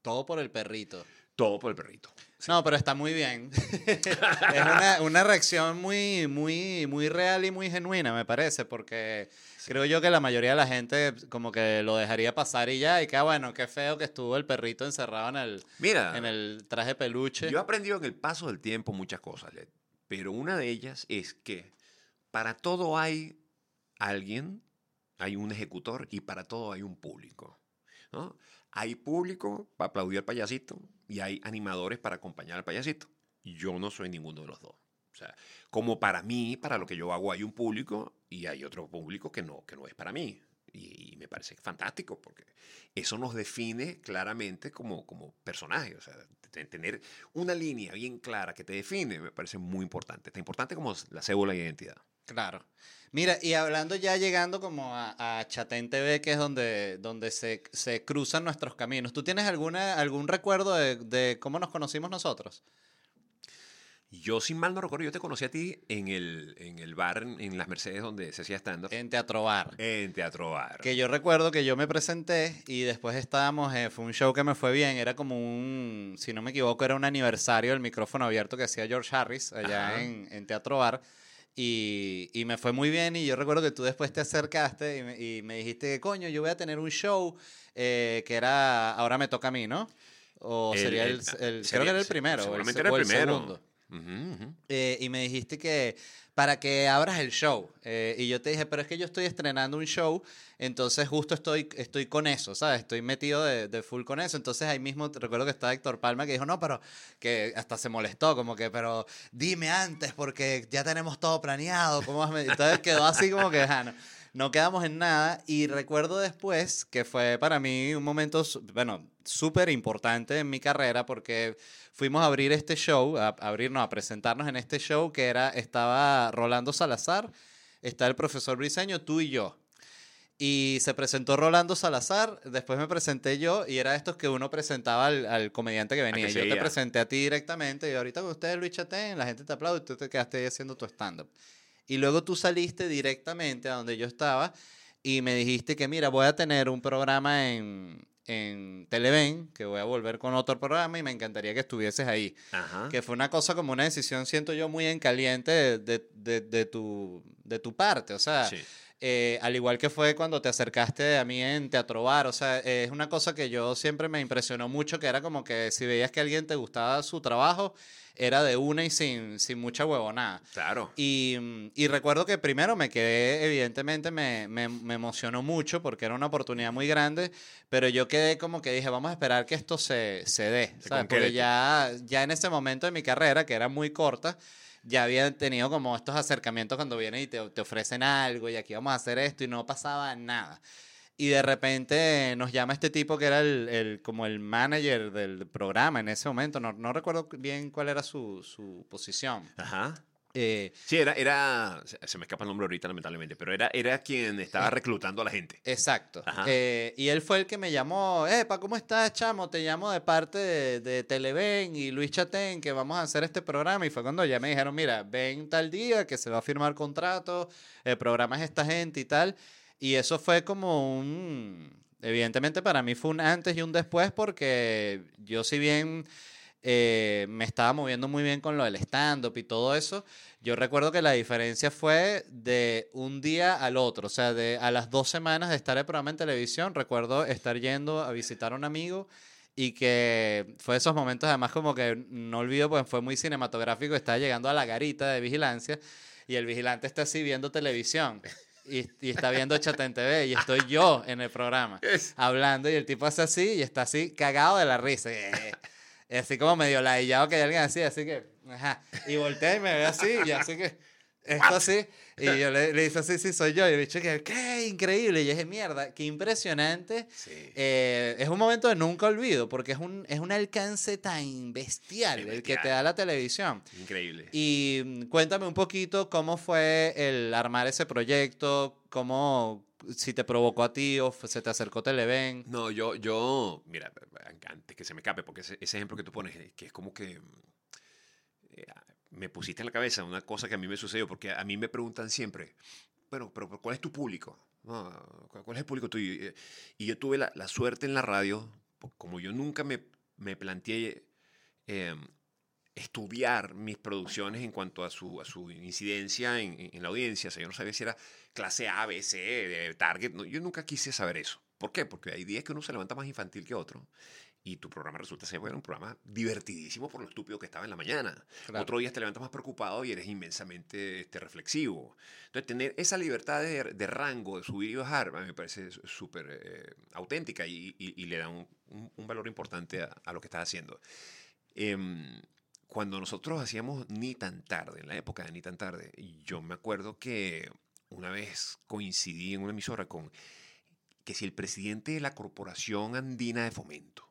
Todo por el perrito.
Todo por el perrito.
No, pero está muy bien. es una, una reacción muy, muy, muy real y muy genuina, me parece, porque creo yo que la mayoría de la gente como que lo dejaría pasar y ya, y que ah, bueno, qué feo que estuvo el perrito encerrado en el,
Mira,
en el traje peluche.
yo he aprendido en el paso del tiempo muchas cosas, Led, pero una de ellas es que para todo hay alguien, hay un ejecutor y para todo hay un público. ¿no? Hay público para aplaudir al payasito y hay animadores para acompañar al payasito. Yo no soy ninguno de los dos. O sea, como para mí, para lo que yo hago, hay un público y hay otro público que no, que no es para mí. Y, me parece fantástico porque eso nos define claramente como, como personajes. Tener una línea bien clara que te define me parece muy importante. Tan importante como la cédula de identidad.
Claro. Mira, y hablando ya llegando como a, a Chatén TV, que es donde, donde se, se cruzan nuestros caminos, ¿tú tienes alguna, algún recuerdo de, de cómo nos conocimos nosotros?
Yo, sin mal no recuerdo, yo te conocí a ti en el, en el bar en, Las Mercedes donde se hacía stand-up.
En Teatro Bar.
En Teatro Bar.
Que yo recuerdo que yo me presenté y después estábamos, eh, fue un show que me fue bien, era como un, si no me equivoco, era un aniversario del micrófono abierto que hacía George Harris allá en, en Teatro Bar. Y, y me fue muy bien y yo recuerdo que tú después te acercaste y me, y me dijiste, coño, yo voy a tener un show eh, que era, ahora me toca a mí, ¿no? O
El-
sería el,
el-
el-
sería-
creo que era el primero.
seguramente
se-
era el primero.
segundo.
Ujú, ujú.
Eh, y me dijiste que para que abras el show. Eh, y yo te dije, pero es que yo estoy estrenando un show, entonces justo estoy, estoy con eso, ¿sabes? Estoy metido de, de full con eso. Entonces ahí mismo te recuerdo que estaba Héctor Palma que dijo, no, pero que hasta se molestó, como que, pero dime antes porque ya tenemos todo planeado. ¿cómo vas a me-?" Entonces quedó así como que, ah, no, no quedamos en nada. Y recuerdo después que fue para mí un momento, bueno, súper importante en mi carrera porque fuimos a abrir este show, a, a abrirnos, a presentarnos en este show que era, estaba Rolando Salazar, está el profesor Briseño, tú y yo. Y se presentó Rolando Salazar, después me presenté yo y era estos que uno presentaba al, al comediante que venía.
que
yo te presenté a ti directamente y ahorita con ustedes Luis Chatén, la gente te aplaude y tú te quedaste ahí haciendo tu stand-up. Y luego tú saliste directamente a donde yo estaba y me dijiste que, mira, voy a tener un programa en, en Televen, que voy a volver con otro programa y me encantaría que estuvieses ahí.
Ajá.
Que fue una cosa como una decisión, siento yo, muy en caliente de, de- de- de tu, de tu parte. O sea,
Sí.
eh, al igual que fue cuando te acercaste a mí en Teatro Bar. O sea, eh, es una cosa que yo siempre me impresionó mucho, que era como que si veías que a alguien te gustaba su trabajo, era de una y sin, sin mucha huevonada.
Claro.
Y, y recuerdo que primero me quedé, evidentemente me, me, me emocionó mucho porque era una oportunidad muy grande, pero yo quedé como que dije, vamos a esperar que esto se, se dé,
Se
¿sabes? Porque ya, ya en ese momento de mi carrera, que era muy corta, ya había tenido como estos acercamientos cuando vienen y te, te ofrecen algo y aquí vamos a hacer esto y no pasaba nada. Y de repente nos llama este tipo que era el, el- como el manager del programa en ese momento. No, no recuerdo bien cuál era su, su posición.
Ajá.
Eh,
Sí, era, era, se me escapa el nombre ahorita lamentablemente, pero era, era quien estaba
Eh.
reclutando a la gente.
Exacto.
Ajá.
Eh, y él fue el que me llamó, Epa, ¿cómo estás, chamo? Te llamo de parte de, de Televen y Luis Chatén, que vamos a hacer este programa. Y fue cuando ya me dijeron, mira, ven tal día que se va a firmar contrato, el programa es esta gente y tal. Y eso fue como un... Evidentemente para mí fue un antes y un después porque yo si bien eh, me estaba moviendo muy bien con lo del stand-up y todo eso, yo recuerdo que la diferencia fue de un día al otro, o sea, de a las dos semanas de estar el programa en televisión, recuerdo estar yendo a visitar a un amigo y que fue esos momentos además como que no olvido, pues fue muy cinematográfico, estaba llegando a la garita de vigilancia y el vigilante está así viendo televisión. Y, y está viendo Chatén TV y estoy yo en el programa hablando y el tipo hace así y está así cagado de la risa. Eh, así como medio ladillado que hay alguien así, así que, ajá. Y voltea y me ve así y así que, esto así. Y yo le, le hice así, sí, soy yo. Y el bicho que, qué increíble. Y yo dije, mierda, qué impresionante.
Sí.
Eh, es un momento de nunca olvido porque es un, es un alcance tan bestial el que te
Bestial.
da la televisión.
Increíble.
Y mm, cuéntame un poquito cómo fue el armar ese proyecto, cómo, si te provocó a ti o se te acercó Televen.
No, yo, yo, mira, antes que se me escape, porque ese, ese ejemplo que tú pones, eh, que es como que eh, me pusiste en la cabeza una cosa que a mí me sucedió, porque a mí me preguntan siempre, bueno, pero ¿cuál es tu público? ¿cuál, es el público tuyo? Y, yo tuve la, suerte en la radio, como yo nunca me, me planteé eh, estudiar mis producciones en cuanto a su, a su incidencia en, la audiencia. O sea, yo no sabía si era clase A, B, C, Target. no, yo nunca quise saber eso. ¿Por qué? Porque hay días que uno se levanta más infantil que otro y tu programa resulta ser bueno, un programa divertidísimo por lo estúpido que estaba en la mañana.
Claro.
Otro día te levantas más preocupado y eres inmensamente este, reflexivo. Entonces, tener esa libertad de, de rango, de subir y bajar, a mí me parece súper eh, auténtica y, y- y le da un, un- un valor importante a, a lo que estás haciendo. Em, cuando nosotros hacíamos Ni tan tarde, en la época de Ni tan tarde, yo me acuerdo que una vez coincidí en una emisora con que si el presidente de la Corporación Andina de Fomento,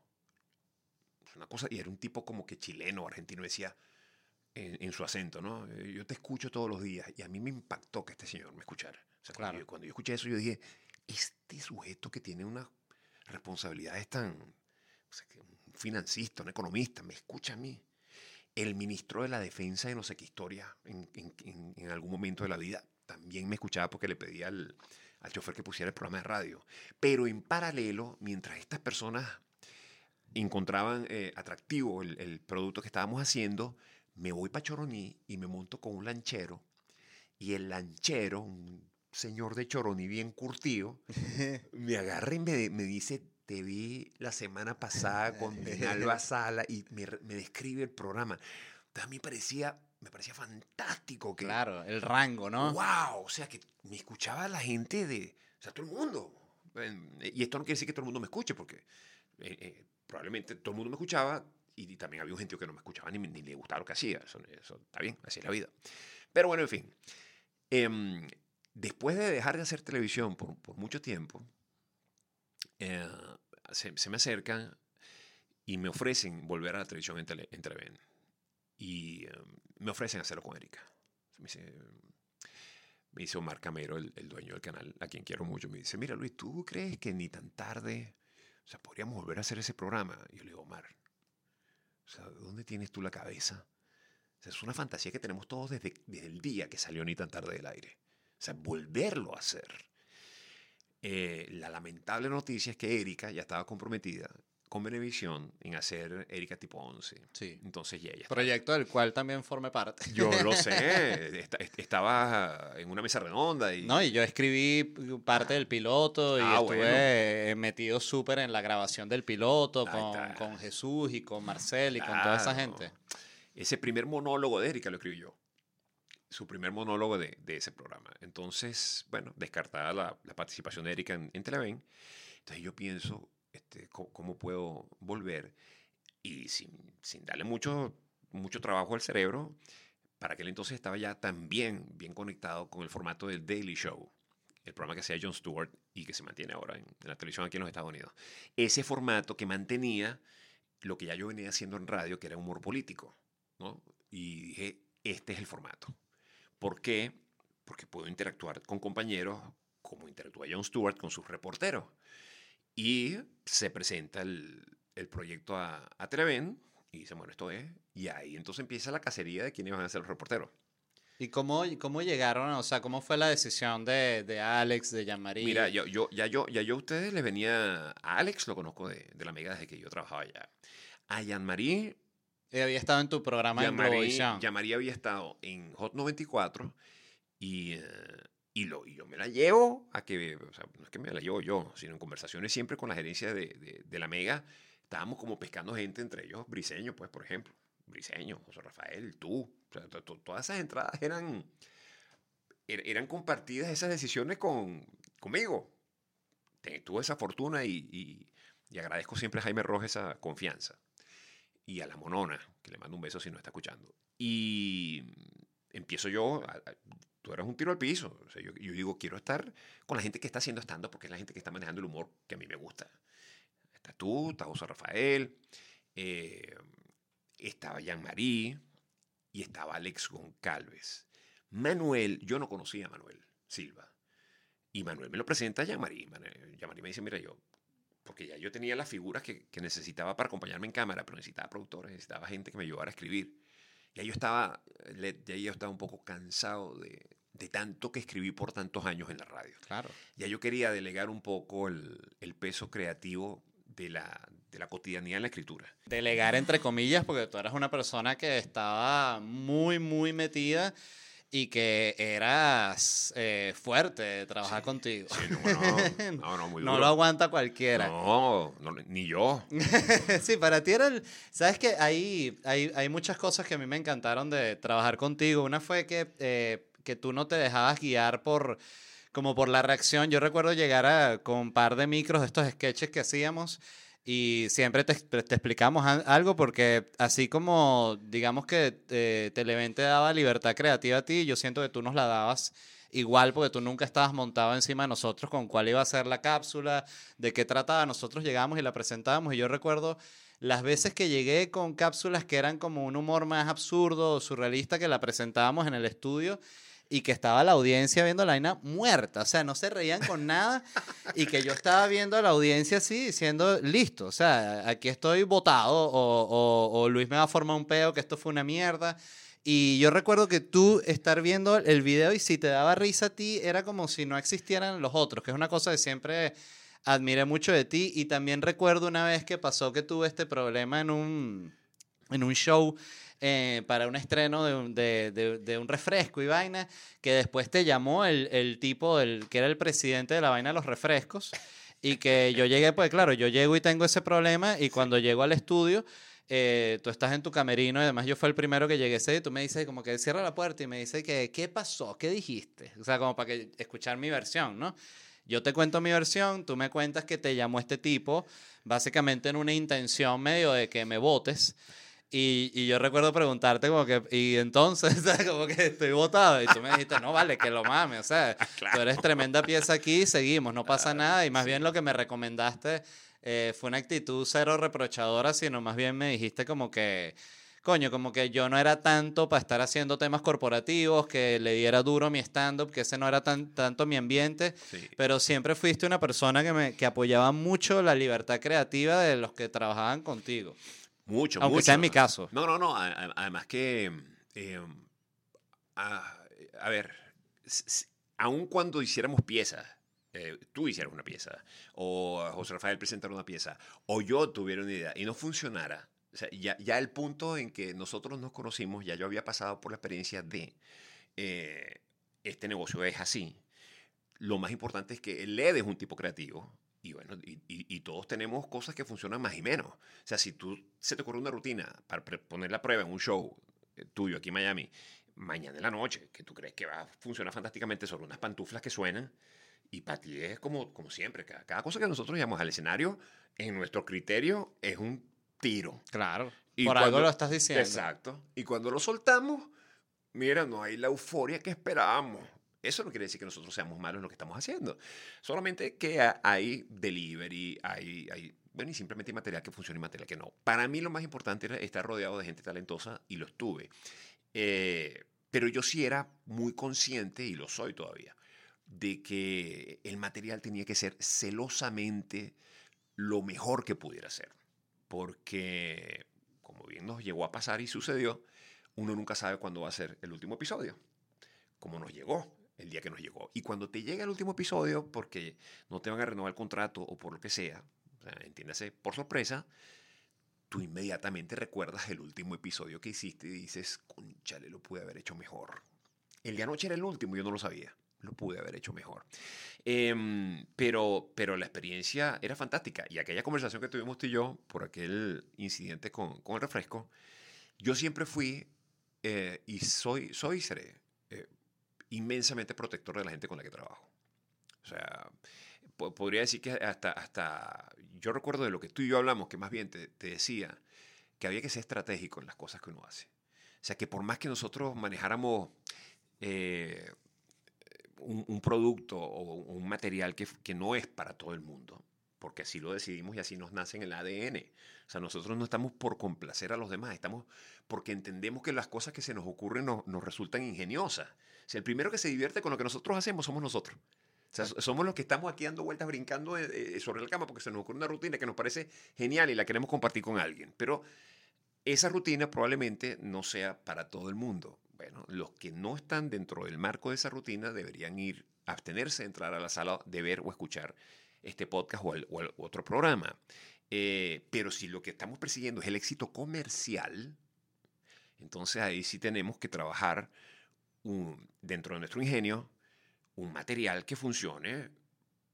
una cosa, y era un tipo como que chileno o argentino, decía en, en su acento, ¿no? Eh, Yo te escucho todos los días, y a mí me impactó que este señor me escuchara. O sea, cuando,
Claro.
yo, cuando yo escuché eso, yo dije, este sujeto que tiene unas responsabilidades tan, un financista, un economista, me escucha a mí. El ministro de la Defensa de no sé qué historia en, en- en- en algún momento de la vida también me escuchaba porque le pedía al, al chofer que pusiera el programa de radio. Pero en paralelo, mientras estas personas encontraban eh, atractivo el, el producto que estábamos haciendo, me voy para Choroní y me monto con un lanchero. Y el lanchero, un señor de Choroní bien curtido, me agarra y me, me dice, te vi la semana pasada con Dinalba Sala y me, me describe el programa. Entonces a mí parecía, me parecía fantástico que,
Claro, el rango, ¿no?
wow, o sea, que me escuchaba la gente de, o sea, todo el mundo. Y esto no quiere decir que todo el mundo me escuche, porque eh, eh, probablemente todo el mundo me escuchaba y, y también había un gente que no me escuchaba ni, ni le gustaba lo que hacía. Eso, está bien, así es la vida. Pero bueno, en fin. Em, después de dejar de hacer televisión por, por mucho tiempo, eh, se, me acercan y me ofrecen volver a la televisión en, tele. Y em, me ofrecen hacerlo con Erika. Me dice, me dice Omar Camero, el, el dueño del canal, a quien quiero mucho, me dice, mira Luis, ¿tú crees que ni tan tarde, o sea, podríamos volver a hacer ese programa? Y yo le digo, Omar, o sea, ¿dónde tienes tú la cabeza? O sea, es una fantasía que tenemos todos desde, el día que salió ni tan tarde del aire. O sea, volverlo a hacer. Eh, la lamentable noticia es que Erika ya estaba comprometida con Benevisión en hacer Erika tipo 11.
Sí.
Entonces ya ella.
Proyecto del cual también formé parte.
Yo lo sé. est- estaba en una mesa redonda y.
No, y yo escribí parte del piloto y
Ah,
estuve
bueno.
eh, metido súper en la grabación del piloto con, con Jesús y con Marcel y con toda esa
Claro.
gente.
Ese primer monólogo de Erika lo escribí yo. Su primer monólogo de, de ese programa. Entonces, bueno, descartada la, la participación de Erika en, en Televen. Entonces yo pienso, este, ¿cómo, puedo volver? Y sin, sin darle mucho, mucho trabajo al cerebro, para aquel entonces estaba ya también bien conectado con el formato del Daily Show, el programa que hacía Jon Stewart y que se mantiene ahora en, en la televisión aquí en los Estados Unidos. Ese formato que mantenía lo que ya yo venía haciendo en radio, que era humor político. ¿no? Y dije, este es el formato. ¿Por qué? Porque puedo interactuar con compañeros como interactúa Jon Stewart con sus reporteros. Y se presenta el, el proyecto a, a Televen y dice, bueno, esto es. Y ahí entonces empieza la cacería de quiénes van a ser los reporteros.
¿Y cómo, cómo llegaron? O sea, ¿cómo fue la decisión de, de Alex, de Jean-Marie?
Mira, yo, yo, ya, yo, ya yo a ustedes les venía... A Alex lo conozco de, de la Mega desde que yo trabajaba allá. A Jean-Marie
Eh, había estado en tu programa en
Jean-Marie
Globovisión.
Jean-Marie había estado en Hot 94 y, eh, y, lo, y yo me la llevo a que, o sea, no es que me la llevo yo, sino en conversaciones siempre con la gerencia de, de- de la Mega, estábamos como pescando gente, entre ellos Briseño, pues, por ejemplo. Briseño, José Rafael, tú. O sea, to- to- todas esas entradas eran, er- eran compartidas esas decisiones con, conmigo. Tuve esa fortuna y, y- y agradezco siempre a Jaime Rojas esa confianza y a la monona, que le mando un beso si no está escuchando. Y empiezo yo, tú eras un tiro al piso. O sea, yo, yo digo, quiero estar con la gente que está haciendo stand porque es la gente que está manejando el humor que a mí me gusta. Está tú, está José Rafael, eh, estaba Jean-Marie y estaba Alex Goncalves. Manuel, yo no conocía a Manuel Silva. Y Manuel me lo presenta a Jean-Marie. Jean-Marie me dice, mira, yo, porque ya yo tenía las figuras que, que necesitaba para acompañarme en cámara, pero necesitaba productores, necesitaba gente que me ayudara a escribir. Ya yo estaba, ya yo estaba un poco cansado de, de tanto que escribí por tantos años en la radio.
Claro.
Ya yo quería delegar un poco el, el peso creativo de la, de la cotidianidad en la escritura.
Delegar entre comillas, porque tú eras una persona que estaba muy, muy metida y que eras eh, fuerte de trabajar contigo.
Sí, no, no, no, no, muy
No
duro.
lo aguanta cualquiera.
No, no, ni yo.
sí, para ti era el... Sabes que hay, hay, hay muchas cosas que a mí me encantaron de trabajar contigo. Una fue que, eh, que tú no te dejabas guiar por como por la reacción. Yo recuerdo llegar a, con un par de micros de estos sketches que hacíamos y siempre te, te explicamos algo porque así como digamos que eh, Televen te daba libertad creativa a ti, yo siento que tú nos la dabas igual porque tú nunca estabas montado encima de nosotros con cuál iba a ser la cápsula, de qué trataba. Nosotros llegamos y la presentábamos y yo recuerdo las veces que llegué con cápsulas que eran como un humor más absurdo o surrealista que la presentábamos en el estudio y que estaba la audiencia viendo la vaina muerta, o sea, no se reían con nada y que yo estaba viendo a la audiencia así diciendo, listo, o sea, aquí estoy votado o, o- o Luis me va a formar un peo que esto fue una mierda. Y yo recuerdo que tú estar viendo el video y si te daba risa a ti era como si no existieran los otros, que es una cosa que siempre admiré mucho de ti. Y también recuerdo una vez que pasó que tuve este problema en un, en un show eh, para un estreno de un, de, de- de un refresco y vaina, que después te llamó el, el tipo del, que era el presidente de la vaina de los refrescos. Y que yo llegué, pues claro, yo llego y tengo ese problema y cuando llego al estudio, eh, tú estás en tu camerino y además yo fui el primero que llegué ese y tú me dices como que cierra la puerta y me dice que, ¿qué pasó? ¿Qué dijiste? O sea, como para que escuchar mi versión, ¿no? Yo te cuento mi versión, tú me cuentas que te llamó este tipo, básicamente en una intención medio de que me votes. Y, y yo recuerdo preguntarte como que, y entonces, como que estoy votado. Y tú me dijiste, no, vale, que lo mames. O sea, tú eres tremenda pieza aquí, seguimos, no pasa nada. Y más bien lo que me recomendaste eh, fue una actitud cero reprochadora, sino más bien me dijiste como que, coño, como que yo no era tanto para estar haciendo temas corporativos, que le diera duro mi stand-up, que ese no era tan, tanto mi ambiente.
Sí.
Pero siempre fuiste una persona que, me, que apoyaba mucho la libertad creativa de los que trabajaban contigo.
Mucho,
Aunque
mucho.
sea en mi caso.
No, no, no. Además que, eh, a, a ver, aun cuando hiciéramos piezas eh, tú hicieras una pieza, o José Rafael presentara una pieza, o yo tuviera una idea y no funcionara, o sea, ya, ya el punto en que nosotros nos conocimos, ya yo había pasado por la experiencia de eh, este negocio es así. Lo más importante es que el LED es un tipo creativo. Y bueno, y, y- y todos tenemos cosas que funcionan más y menos. O sea, si tú se te ocurre una rutina para poner la prueba en un show eh, tuyo aquí en Miami, mañana en la noche, que tú crees que va a funcionar fantásticamente sobre unas pantuflas que suenan, y para ti es como, como siempre, cada, cada cosa que nosotros llamamos al escenario, en nuestro criterio, es un tiro.
Claro.
Y
Por algo
cuando-
lo estás diciendo.
Exacto. Y cuando lo soltamos, mira, no hay la euforia que esperábamos. Eso no quiere decir que nosotros seamos malos en lo que estamos haciendo. Solamente que ha- hay delivery, hay, hay bueno, y simplemente hay material que funciona y material que no. Para mí lo más importante era estar rodeado de gente talentosa y lo estuve. Eh, pero yo sí era muy consciente, y lo soy todavía, de que el material tenía que ser celosamente lo mejor que pudiera ser. Porque, como bien nos llegó a pasar y sucedió, uno nunca sabe cuándo va a ser el último episodio. Como nos llegó, el día que nos llegó. Y cuando te llega el último episodio, porque no te van a renovar el contrato o por lo que sea, entiéndase, por sorpresa, tú inmediatamente recuerdas el último episodio que hiciste y dices, conchale, lo pude haber hecho mejor. El de anoche era el último, yo no lo sabía. Lo pude haber hecho mejor. Em, pero, pero la experiencia era fantástica. Y aquella conversación que tuvimos tú y yo por aquel incidente con, con el refresco, yo siempre fui eh, y soy, soy seré eh, inmensamente protector de la gente con la que trabajo. O sea, po- podría decir que hasta, hasta, yo recuerdo de lo que tú y yo hablamos, que más bien te, te decía que había que ser estratégico en las cosas que uno hace. O sea, que por más que nosotros manejáramos eh, un, un producto o un material que, que no es para todo el mundo, porque así lo decidimos y así nos nace en el ADN. O sea, nosotros no estamos por complacer a los demás, estamos porque entendemos que las cosas que se nos ocurren nos, nos resultan ingeniosas. O sea, el primero que se divierte con lo que nosotros hacemos somos nosotros. O sea, somos los que estamos aquí dando vueltas, brincando eh, eh, sobre la cama porque se nos ocurre una rutina que nos parece genial y la queremos compartir con alguien. Pero esa rutina probablemente no sea para todo el mundo. Bueno, los que no están dentro del marco de esa rutina deberían ir abstenerse de entrar a la sala de ver o escuchar este podcast o, el- o el otro programa. Eh, pero si lo que estamos persiguiendo es el éxito comercial, entonces ahí sí tenemos que trabajar dentro de nuestro ingenio un material que funcione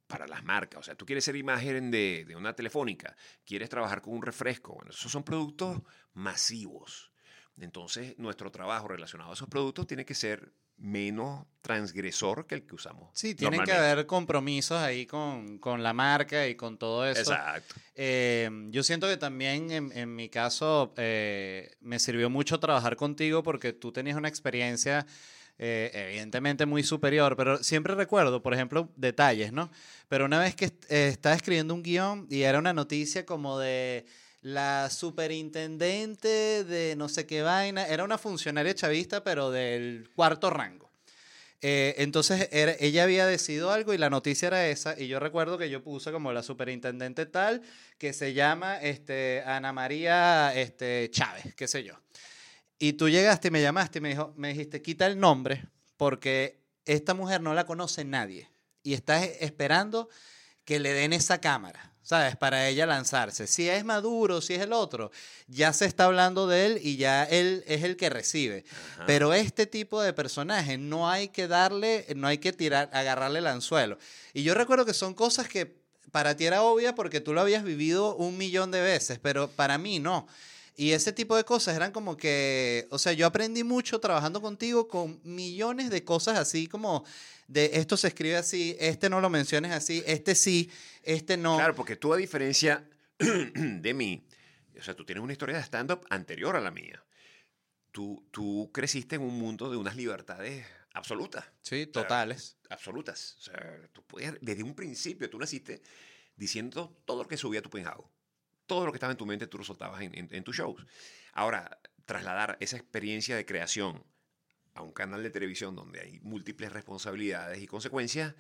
para las marcas. O sea, tú quieres ser imagen de, de una telefónica, quieres trabajar con un refresco. Bueno, esos son productos masivos. Entonces, nuestro trabajo relacionado a esos productos tiene que ser menos transgresor que el que usamos.
Sí, tienen que haber compromisos ahí con, con la marca y con todo eso.
Exacto.
Eh, yo siento que también en, en mi caso eh, me sirvió mucho trabajar contigo porque tú tenías una experiencia eh, evidentemente muy superior, pero siempre recuerdo, por ejemplo, detalles, ¿no? Pero una vez que eh, estaba escribiendo un guion y era una noticia como de la superintendente de no sé qué vaina, era una funcionaria chavista, pero del cuarto rango. Eh, entonces ella había decidido algo y la noticia era esa. Y yo recuerdo que yo puse como la superintendente tal que se llama este, Ana María este, Chávez, qué sé yo. Y tú llegaste y me llamaste y me, dijo, me dijiste, quita el nombre porque esta mujer no la conoce nadie. Y estás esperando que le den esa cámara, ¿sabes? Para ella lanzarse. Si es Maduro, si es el otro, ya se está hablando de él y ya él es el que recibe.
Ajá.
Pero este tipo de personaje no hay que darle, no hay que tirar, agarrarle el anzuelo. Y yo recuerdo que son cosas que para ti era obvia porque tú lo habías vivido un millón de veces, pero para mí no. Y ese tipo de cosas eran como que, o sea, yo aprendí mucho trabajando contigo con millones de cosas así como de esto se escribe así, este no lo menciones así, este sí, este no.
Claro, porque tú a diferencia de mí, o sea, tú tienes una historia de stand-up anterior a la mía. Tú, tú creciste en un mundo de unas libertades absolutas,
Sí, totales.
absolutas. O sea, tú podías, desde un principio tú naciste diciendo todo lo que subía tu penjado. Todo lo que estaba en tu mente tú lo soltabas en, en, en tus shows. Ahora, trasladar esa experiencia de creación a un canal de televisión donde hay múltiples responsabilidades y consecuencias,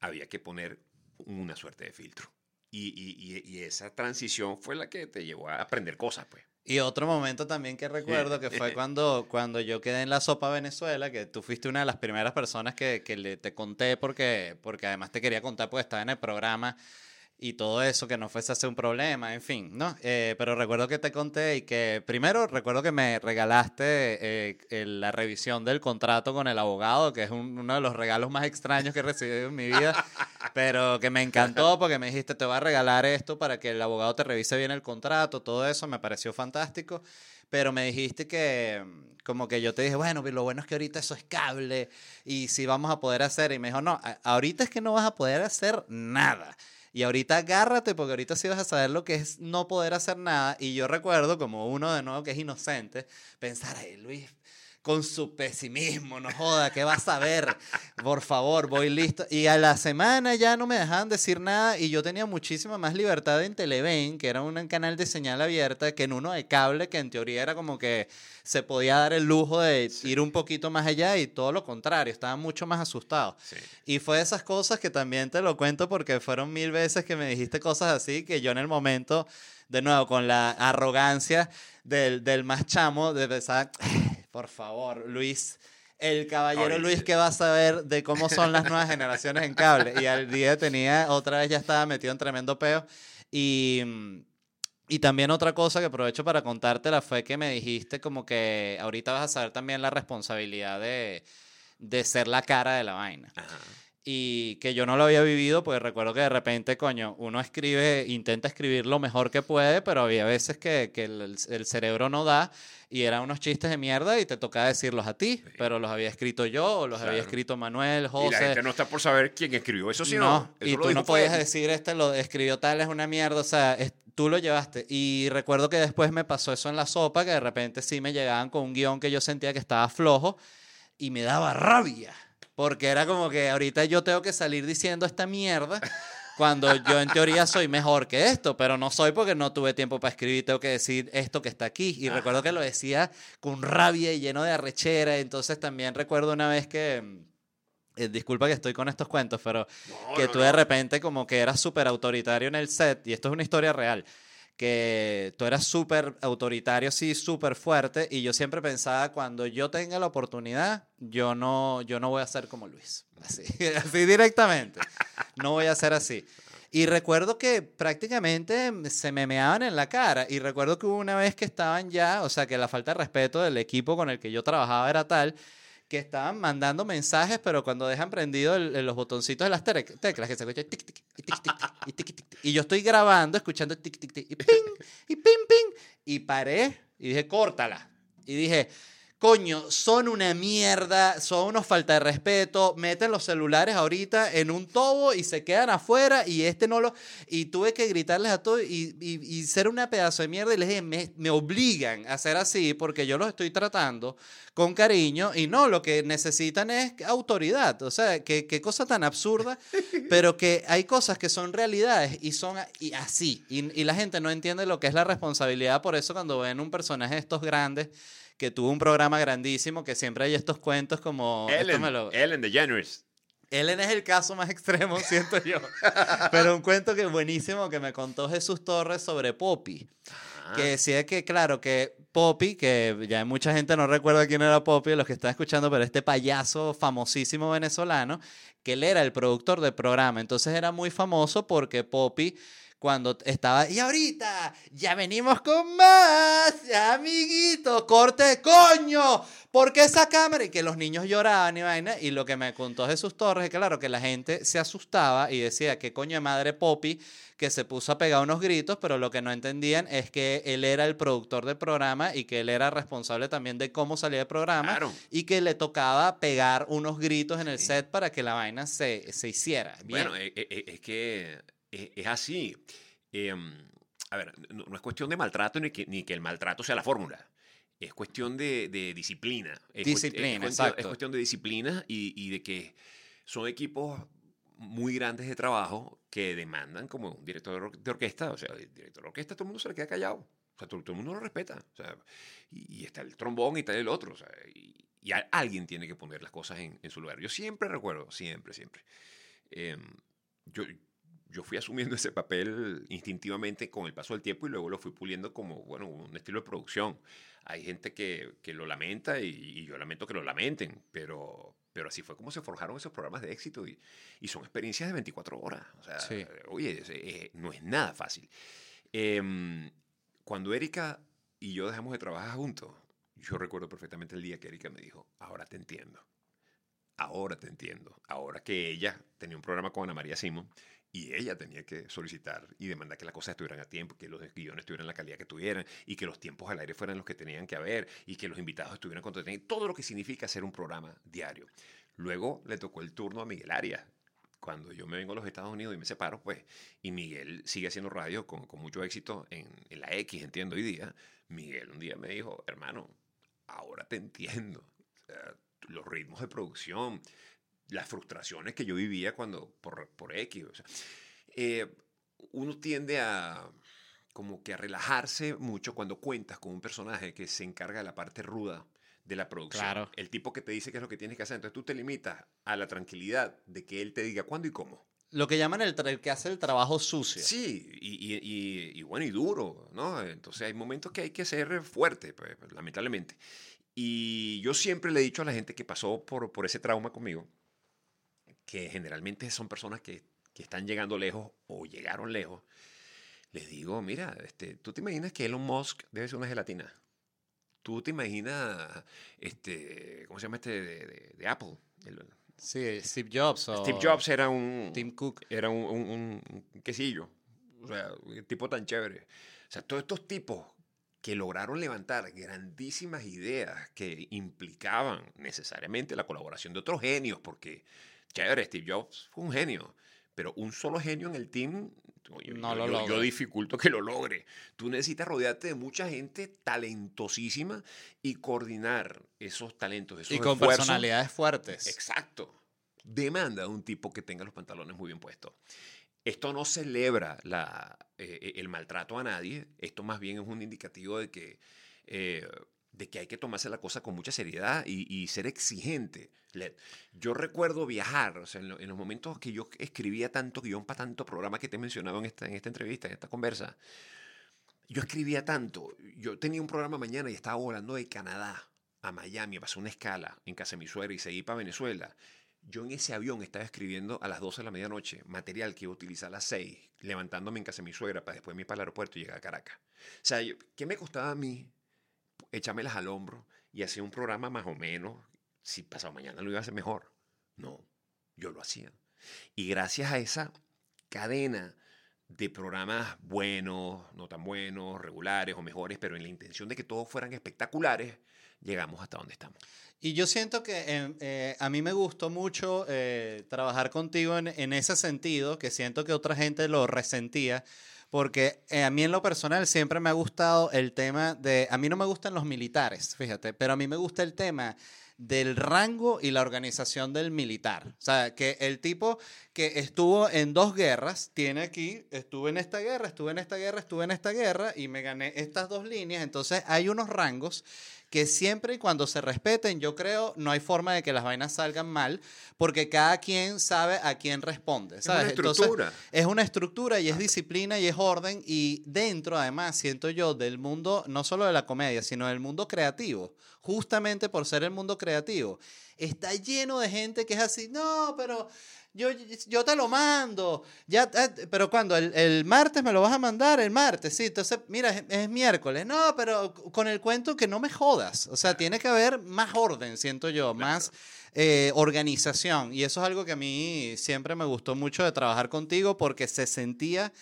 había que poner una suerte de filtro. Y, y- y- esa transición fue la que te llevó a aprender cosas, pues.
Y otro momento también que recuerdo que fue cuando, cuando yo quedé en la Sopa Venezuela, que tú fuiste una de las primeras personas que, que te conté porque, porque además te quería contar porque estaba en el programa y todo eso, que no fuese a ser un problema, en fin, ¿no? Eh, pero recuerdo que te conté y que primero recuerdo que me regalaste eh, la revisión del contrato con el abogado, que es uno de los regalos más extraños que he recibido en mi vida, pero que me encantó porque me dijiste, te voy a regalar esto para que el abogado te revise bien el contrato, todo eso me pareció fantástico. Pero me dijiste que, como que yo te dije, bueno, lo bueno es que ahorita eso es cable y si vamos a poder hacer. Y me dijo, no, ahorita es que no vas a poder hacer nada. Y ahorita agárrate porque ahorita sí vas a saber lo que es no poder hacer nada. Y yo recuerdo, como uno de nuevo que es inocente, pensar, ay, Luis, con su pesimismo, no joda, ¿qué vas a ver? Por favor, voy listo. Y a la semana ya no me dejaban decir nada y yo tenía muchísima más libertad en Televen, que era un canal de señal abierta, que en uno de cable, que en teoría era como que se podía dar el lujo de ir un poquito más allá y todo lo contrario, estaba mucho más asustado. Y fue esas cosas que también te lo cuento porque fueron mil veces que me dijiste cosas así que yo en el momento, de nuevo, con la arrogancia del, del más chamo, de pensar por favor, Luis. El caballero Luis que va a saber de cómo son las nuevas generaciones en cable. Y al día tenía, otra vez ya estaba metido en tremendo peo. Y, y también otra cosa que aprovecho para contártela fue que me dijiste como que ahorita vas a saber también la responsabilidad de, de ser la cara de la vaina. Ajá y que yo no lo había vivido, pues recuerdo que de repente, coño, uno escribe, intenta escribir lo mejor que puede, pero había veces que, que el, el, cerebro no da y eran unos chistes de mierda y te tocaba decirlos a ti, pero los había escrito yo, o los había escrito Manuel, José. Y la
gente no está por saber quién escribió eso, sino. No,
y tú no podías decir, este lo escribió tal, es una mierda, o sea, tú lo llevaste. Y recuerdo que después me pasó eso en la sopa, que de repente sí me llegaban con un guion que yo sentía que estaba flojo y me daba rabia porque era como que ahorita yo tengo que salir diciendo esta mierda cuando yo en teoría soy mejor que esto, pero no soy porque no tuve tiempo para escribir, tengo que decir esto que está aquí. Y recuerdo que lo decía con rabia y lleno de arrechera. Entonces también recuerdo una vez que... Eh, disculpa que estoy con estos cuentos, pero que tú de repente como que eras súper autoritario en el set, y esto es una historia real que tú eras súper autoritario, sí, súper fuerte, y yo siempre pensaba, cuando yo tenga la oportunidad, yo no, yo no voy a ser como Luis, así, así directamente, no voy a ser así. Y recuerdo que prácticamente se me meaban en la cara. Y recuerdo que una vez que estaban ya, o sea, que la falta de respeto del equipo con el que yo trabajaba era tal que estaban mandando mensajes, pero cuando dejan prendido los botoncitos de las teclas, que se escucha tic, tic, y tic, tic, y tic, tic, Y yo estoy grabando, escuchando tic, tic, tic, y ping, y ping, ping. Y paré y dije, córtala. Y dije, coño, son una mierda, son unos falta de respeto, meten los celulares ahorita en un tobo y se quedan afuera y este no lo... Y tuve que gritarles a todos y, y, ser una pedazo de mierda y les dije, me, me, obligan a ser así porque yo los estoy tratando con cariño y no, lo que necesitan es autoridad. O sea, qué, qué cosa tan absurda, pero que hay cosas que son realidades y son y así. Y, y la gente no entiende lo que es la responsabilidad, por eso cuando ven un personaje de estos grandes que tuvo un programa grandísimo, que siempre hay estos cuentos como...
Ellen, lo... Ellen DeGeneres.
Ellen es el caso más extremo, siento yo. Pero un cuento que buenísimo que me contó Jesús Torres sobre Poppy. Que decía que, claro, que Poppy, que ya mucha gente no recuerda quién era Poppy, los que están escuchando, pero este payaso famosísimo venezolano, que él era el productor del programa. Entonces era muy famoso porque Poppy cuando estaba, y ahorita ya venimos con más, amiguito, corte, coño, ¿por qué esa cámara? Y que los niños lloraban y vaina, y lo que me contó Jesús Torres es que claro, que la gente se asustaba y decía, ¿qué coño de madre Poppy? que se puso a pegar unos gritos, pero lo que no entendían es que él era el productor del programa y que él era responsable también de cómo salía el programa y que le tocaba pegar unos gritos en el set para que la vaina se, se hiciera.
Bueno, e, e, e, es que es, así. Em, a ver, no, es cuestión de maltrato ni que, ni que el maltrato sea la fórmula. Es cuestión de, de disciplina.
Es disciplina,
es,
exacto.
Es cuestión de disciplina y, y, de que son equipos muy grandes de trabajo que demandan como un director de orquesta. O sea, el director de orquesta todo el mundo se le queda callado. O sea, todo, el mundo lo respeta. O sea, y, está el trombón y está el otro. O sea, y, alguien tiene que poner las cosas en, en, su lugar. Yo siempre recuerdo, siempre, siempre. Eh, yo, yo fui asumiendo ese papel instintivamente con el paso del tiempo y luego lo fui puliendo como, bueno, un estilo de producción. Hay gente que, que lo lamenta y, y, yo lamento que lo lamenten, pero, pero así fue como se forjaron esos programas de éxito y, y son experiencias de 24 horas. O sea,
Sí.
oye, es- no es nada fácil. Em, cuando Erika y yo dejamos de trabajar juntos, yo recuerdo perfectamente el día que Erika me dijo, ahora te entiendo. Ahora te entiendo. Ahora que ella tenía un programa con Ana María Simón y ella tenía que solicitar y demandar que las cosas estuvieran a tiempo, que los guiones tuvieran la calidad que tuvieran y que los tiempos al aire fueran los que tenían que haber y que los invitados estuvieran tenían, todo lo que significa hacer un programa diario. Luego le tocó el turno a Miguel Arias. Cuando yo me vengo a los Estados Unidos y me separo, pues, y Miguel sigue haciendo radio con, con mucho éxito en, en la X, entiendo hoy día, Miguel un día me dijo, hermano, ahora te entiendo. Los ritmos de producción, las frustraciones que yo vivía cuando por, por X. o sea, eh, uno tiende a como que a relajarse mucho cuando cuentas con un personaje que se encarga de la parte ruda de la producción.
Claro.
El tipo que te dice qué es lo que tienes que hacer. Entonces tú te limitas a la tranquilidad de que él te diga cuándo y cómo.
Lo que llaman el, el que hace el trabajo sucio.
Sí, y, y- y- y bueno, y duro, ¿no? Entonces hay momentos que hay que ser fuerte, pues, lamentablemente. Y yo siempre le he dicho a la gente que pasó por, por ese trauma conmigo, que generalmente son personas que, que están llegando lejos o llegaron lejos, les digo, mira, este, ¿tú te imaginas que Elon Musk debe ser una gelatina? ¿Tú te imaginas, este, ¿cómo se llama este de, de- de Apple? El-
Sí, Steve Jobs o
Steve Jobs era un...
Tim Cook.
Era un, un- un- un quesillo. O sea, un tipo tan chévere. O sea, todos estos tipos que lograron levantar grandísimas ideas que implicaban necesariamente la colaboración de otros genios, porque, chévere, Steve Jobs fue un genio, pero un solo genio en el team, oye,
No
yo,
lo
yo- yo dificulto que lo logre. Tú necesitas rodearte de mucha gente talentosísima y coordinar esos talentos, esos
Y con
esfuerzos.
personalidades fuertes.
Exacto. Demanda de un tipo que tenga los pantalones muy bien puestos. Esto no celebra la, eh, el maltrato a nadie. Esto más bien es un indicativo de que, eh, de que hay que tomarse la cosa con mucha seriedad y, ser exigente. Yo recuerdo viajar, o sea, en, lo- en los momentos que yo escribía tanto guion para tanto programa que te he mencionado en esta, en esta entrevista, en esta conversa. Yo escribía tanto. Yo tenía un programa mañana y estaba volando de Canadá a Miami, pasé una escala en casa de mi suegra y seguí para Venezuela. Yo en ese avión estaba escribiendo a las 12 de la medianoche material que iba a utilizar a las 6, levantándome en casa de mi suegra para después irme para el aeropuerto y llegar a Caracas. O sea, ¿qué me costaba a mí echármelas al hombro y hacer un programa más o menos? Si pasado mañana lo iba a hacer mejor. No, yo lo hacía. Y gracias a esa cadena de programas buenos, no tan buenos, regulares o mejores, pero en la intención de que todos fueran espectaculares, llegamos hasta donde estamos.
Y yo siento que eh, eh, a mí me gustó mucho eh, trabajar contigo en ese sentido, que siento que otra gente lo resentía, porque eh, a mí en lo personal siempre me ha gustado el tema de, a mí no me gustan los militares, fíjate, pero a mí me gusta el tema del rango y la organización del militar. O sea, que el tipo que estuvo en dos guerras, tiene aquí, estuve en esta guerra, estuve en esta guerra, estuve en esta guerra y me gané estas dos líneas. Entonces hay unos rangos que siempre y cuando se respeten, yo creo, no hay forma de que las vainas salgan mal, porque cada quien sabe a quién responde.
Es una estructura.
es una estructura y es disciplina y es orden y dentro además siento yo del mundo no solo de la comedia sino del mundo creativo justamente por ser el mundo creativo está lleno de gente que es así no pero yo, yo te lo mando ya eh, pero cuando el, el martes me lo vas a mandar el martes sí entonces mira es, es miércoles no pero con el cuento que no me jodas o sea tiene que haber más orden siento yo más eh, organización. Y eso es algo que a mí siempre me gustó mucho de trabajar contigo porque se sentía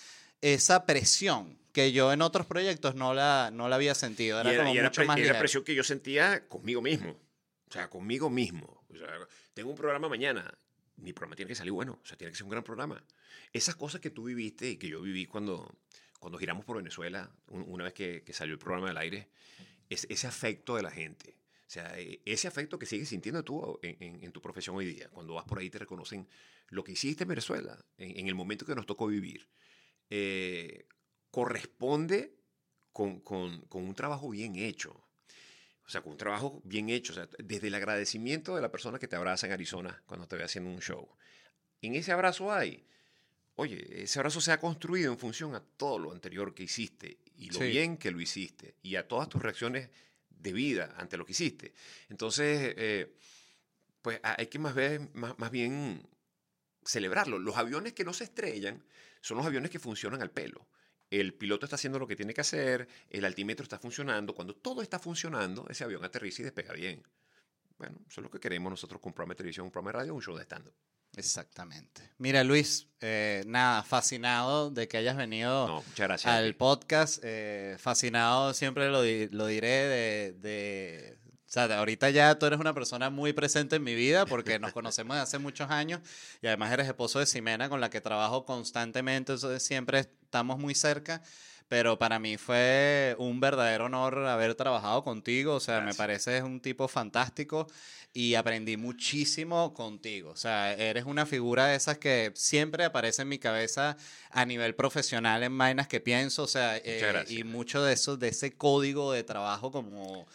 esa presión que yo en otros proyectos no la, no la había sentido. Era,
y era,
como
y era
mucho más
y era presión que yo sentía conmigo mismo. O sea, conmigo mismo. O sea, tengo un programa mañana. Mi programa tiene que salir bueno. O sea, tiene que ser un gran programa. Esas cosas que tú viviste y que yo viví cuando, cuando giramos por Venezuela, un- una vez que, salió el programa del aire, es ese afecto de la gente. O sea, eh, ese afecto que sigues sintiendo tú en, tu profesión hoy día. Cuando vas por ahí te reconocen lo que hiciste en Venezuela, en, el momento que nos tocó vivir. eh, corresponde con- con un trabajo bien hecho. O sea, con un trabajo bien hecho. O sea, desde el agradecimiento de la persona que te abraza en Arizona cuando te ve haciendo un show. En ese abrazo hay oye, ese abrazo se ha construido en función a todo lo anterior que hiciste y lo
Sí.
bien que lo hiciste y a todas tus reacciones de vida ante lo que hiciste. Entonces, eh, pues hay que más, ver, más, más bien celebrarlo. Los aviones que no se estrellan son los aviones que funcionan al pelo. El piloto está haciendo lo que tiene que hacer, el altímetro está funcionando. Cuando todo está funcionando, ese avión aterriza y despega bien. Bueno, eso es lo que queremos nosotros con de televisión, un programa de radio, un show de stand-up.
Exactamente. Mira, Luis, eh, nada, fascinado de que hayas venido
No, gracias.
al podcast. eh, fascinado, siempre lo, di- lo diré de, de- O sea, ahorita ya tú eres una persona muy presente en mi vida porque nos conocemos de hace muchos años y además eres esposo de Ximena con la que trabajo constantemente, entonces siempre estamos muy cerca. Pero para mí fue un verdadero honor haber trabajado contigo. O sea, me
Gracias.
parece un tipo fantástico y aprendí muchísimo contigo. O sea, eres una figura de esas que siempre aparece en mi cabeza a nivel profesional en vainas que pienso. O sea, eh, y mucho de eso, de ese código de trabajo como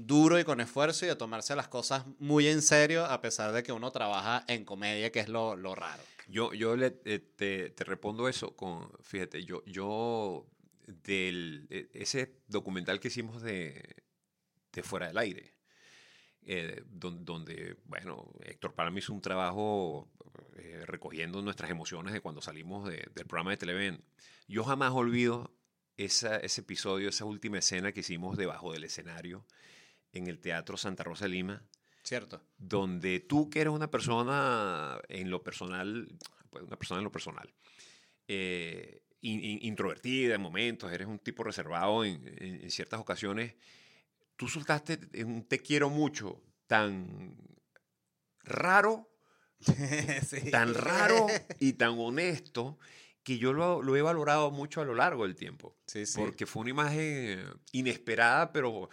duro y con esfuerzo y de tomarse las cosas muy en serio a pesar de que uno trabaja en comedia, que es lo, lo raro.
Yo, yo le, eh, te, te respondo eso con, fíjate, yo, yo del, e- ese documental que hicimos de, de Fuera del Aire, eh, don- donde, bueno, Héctor Palma hizo un trabajo eh, recogiendo nuestras emociones de cuando salimos de- del programa de Televen. Yo jamás olvido esa, ese episodio, esa última escena que hicimos debajo del escenario en el Teatro Santa Rosa de Lima,
¿Cierto?
donde tú que eres una persona en lo personal, pues una persona en lo personal, eh, in- in- introvertida en momentos, eres un tipo reservado en, en- en ciertas ocasiones, tú soltaste un te quiero mucho tan raro,
Sí.
tan raro y tan honesto que yo lo, lo he valorado mucho a lo largo del tiempo.
Sí, sí.
Porque fue una imagen inesperada, pero,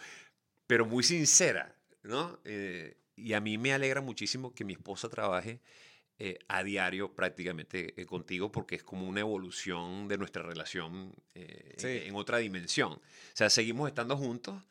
pero muy sincera, ¿no? Eh, y a mí me alegra muchísimo que mi esposa trabaje eh, a diario prácticamente eh, contigo porque es como una evolución de nuestra relación eh, en-
Sí.
en, otra dimensión. O sea, seguimos estando juntos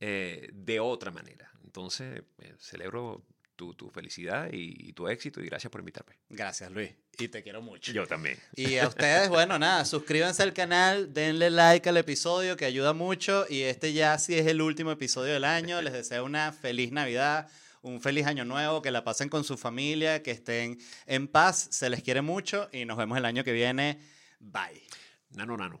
de otra manera. Entonces, celebro tu, tu felicidad y, y tu éxito y gracias por invitarme.
Gracias, Luis. Y te quiero mucho.
Yo también.
Y a ustedes, bueno, nada, suscríbanse al canal, denle like al episodio que ayuda mucho. Y este ya sí es el último episodio del año. Les deseo una feliz Navidad, un feliz año nuevo, que la pasen con su familia, que estén en paz, se les quiere mucho y nos vemos el año que viene. Bye.
Nano, nano.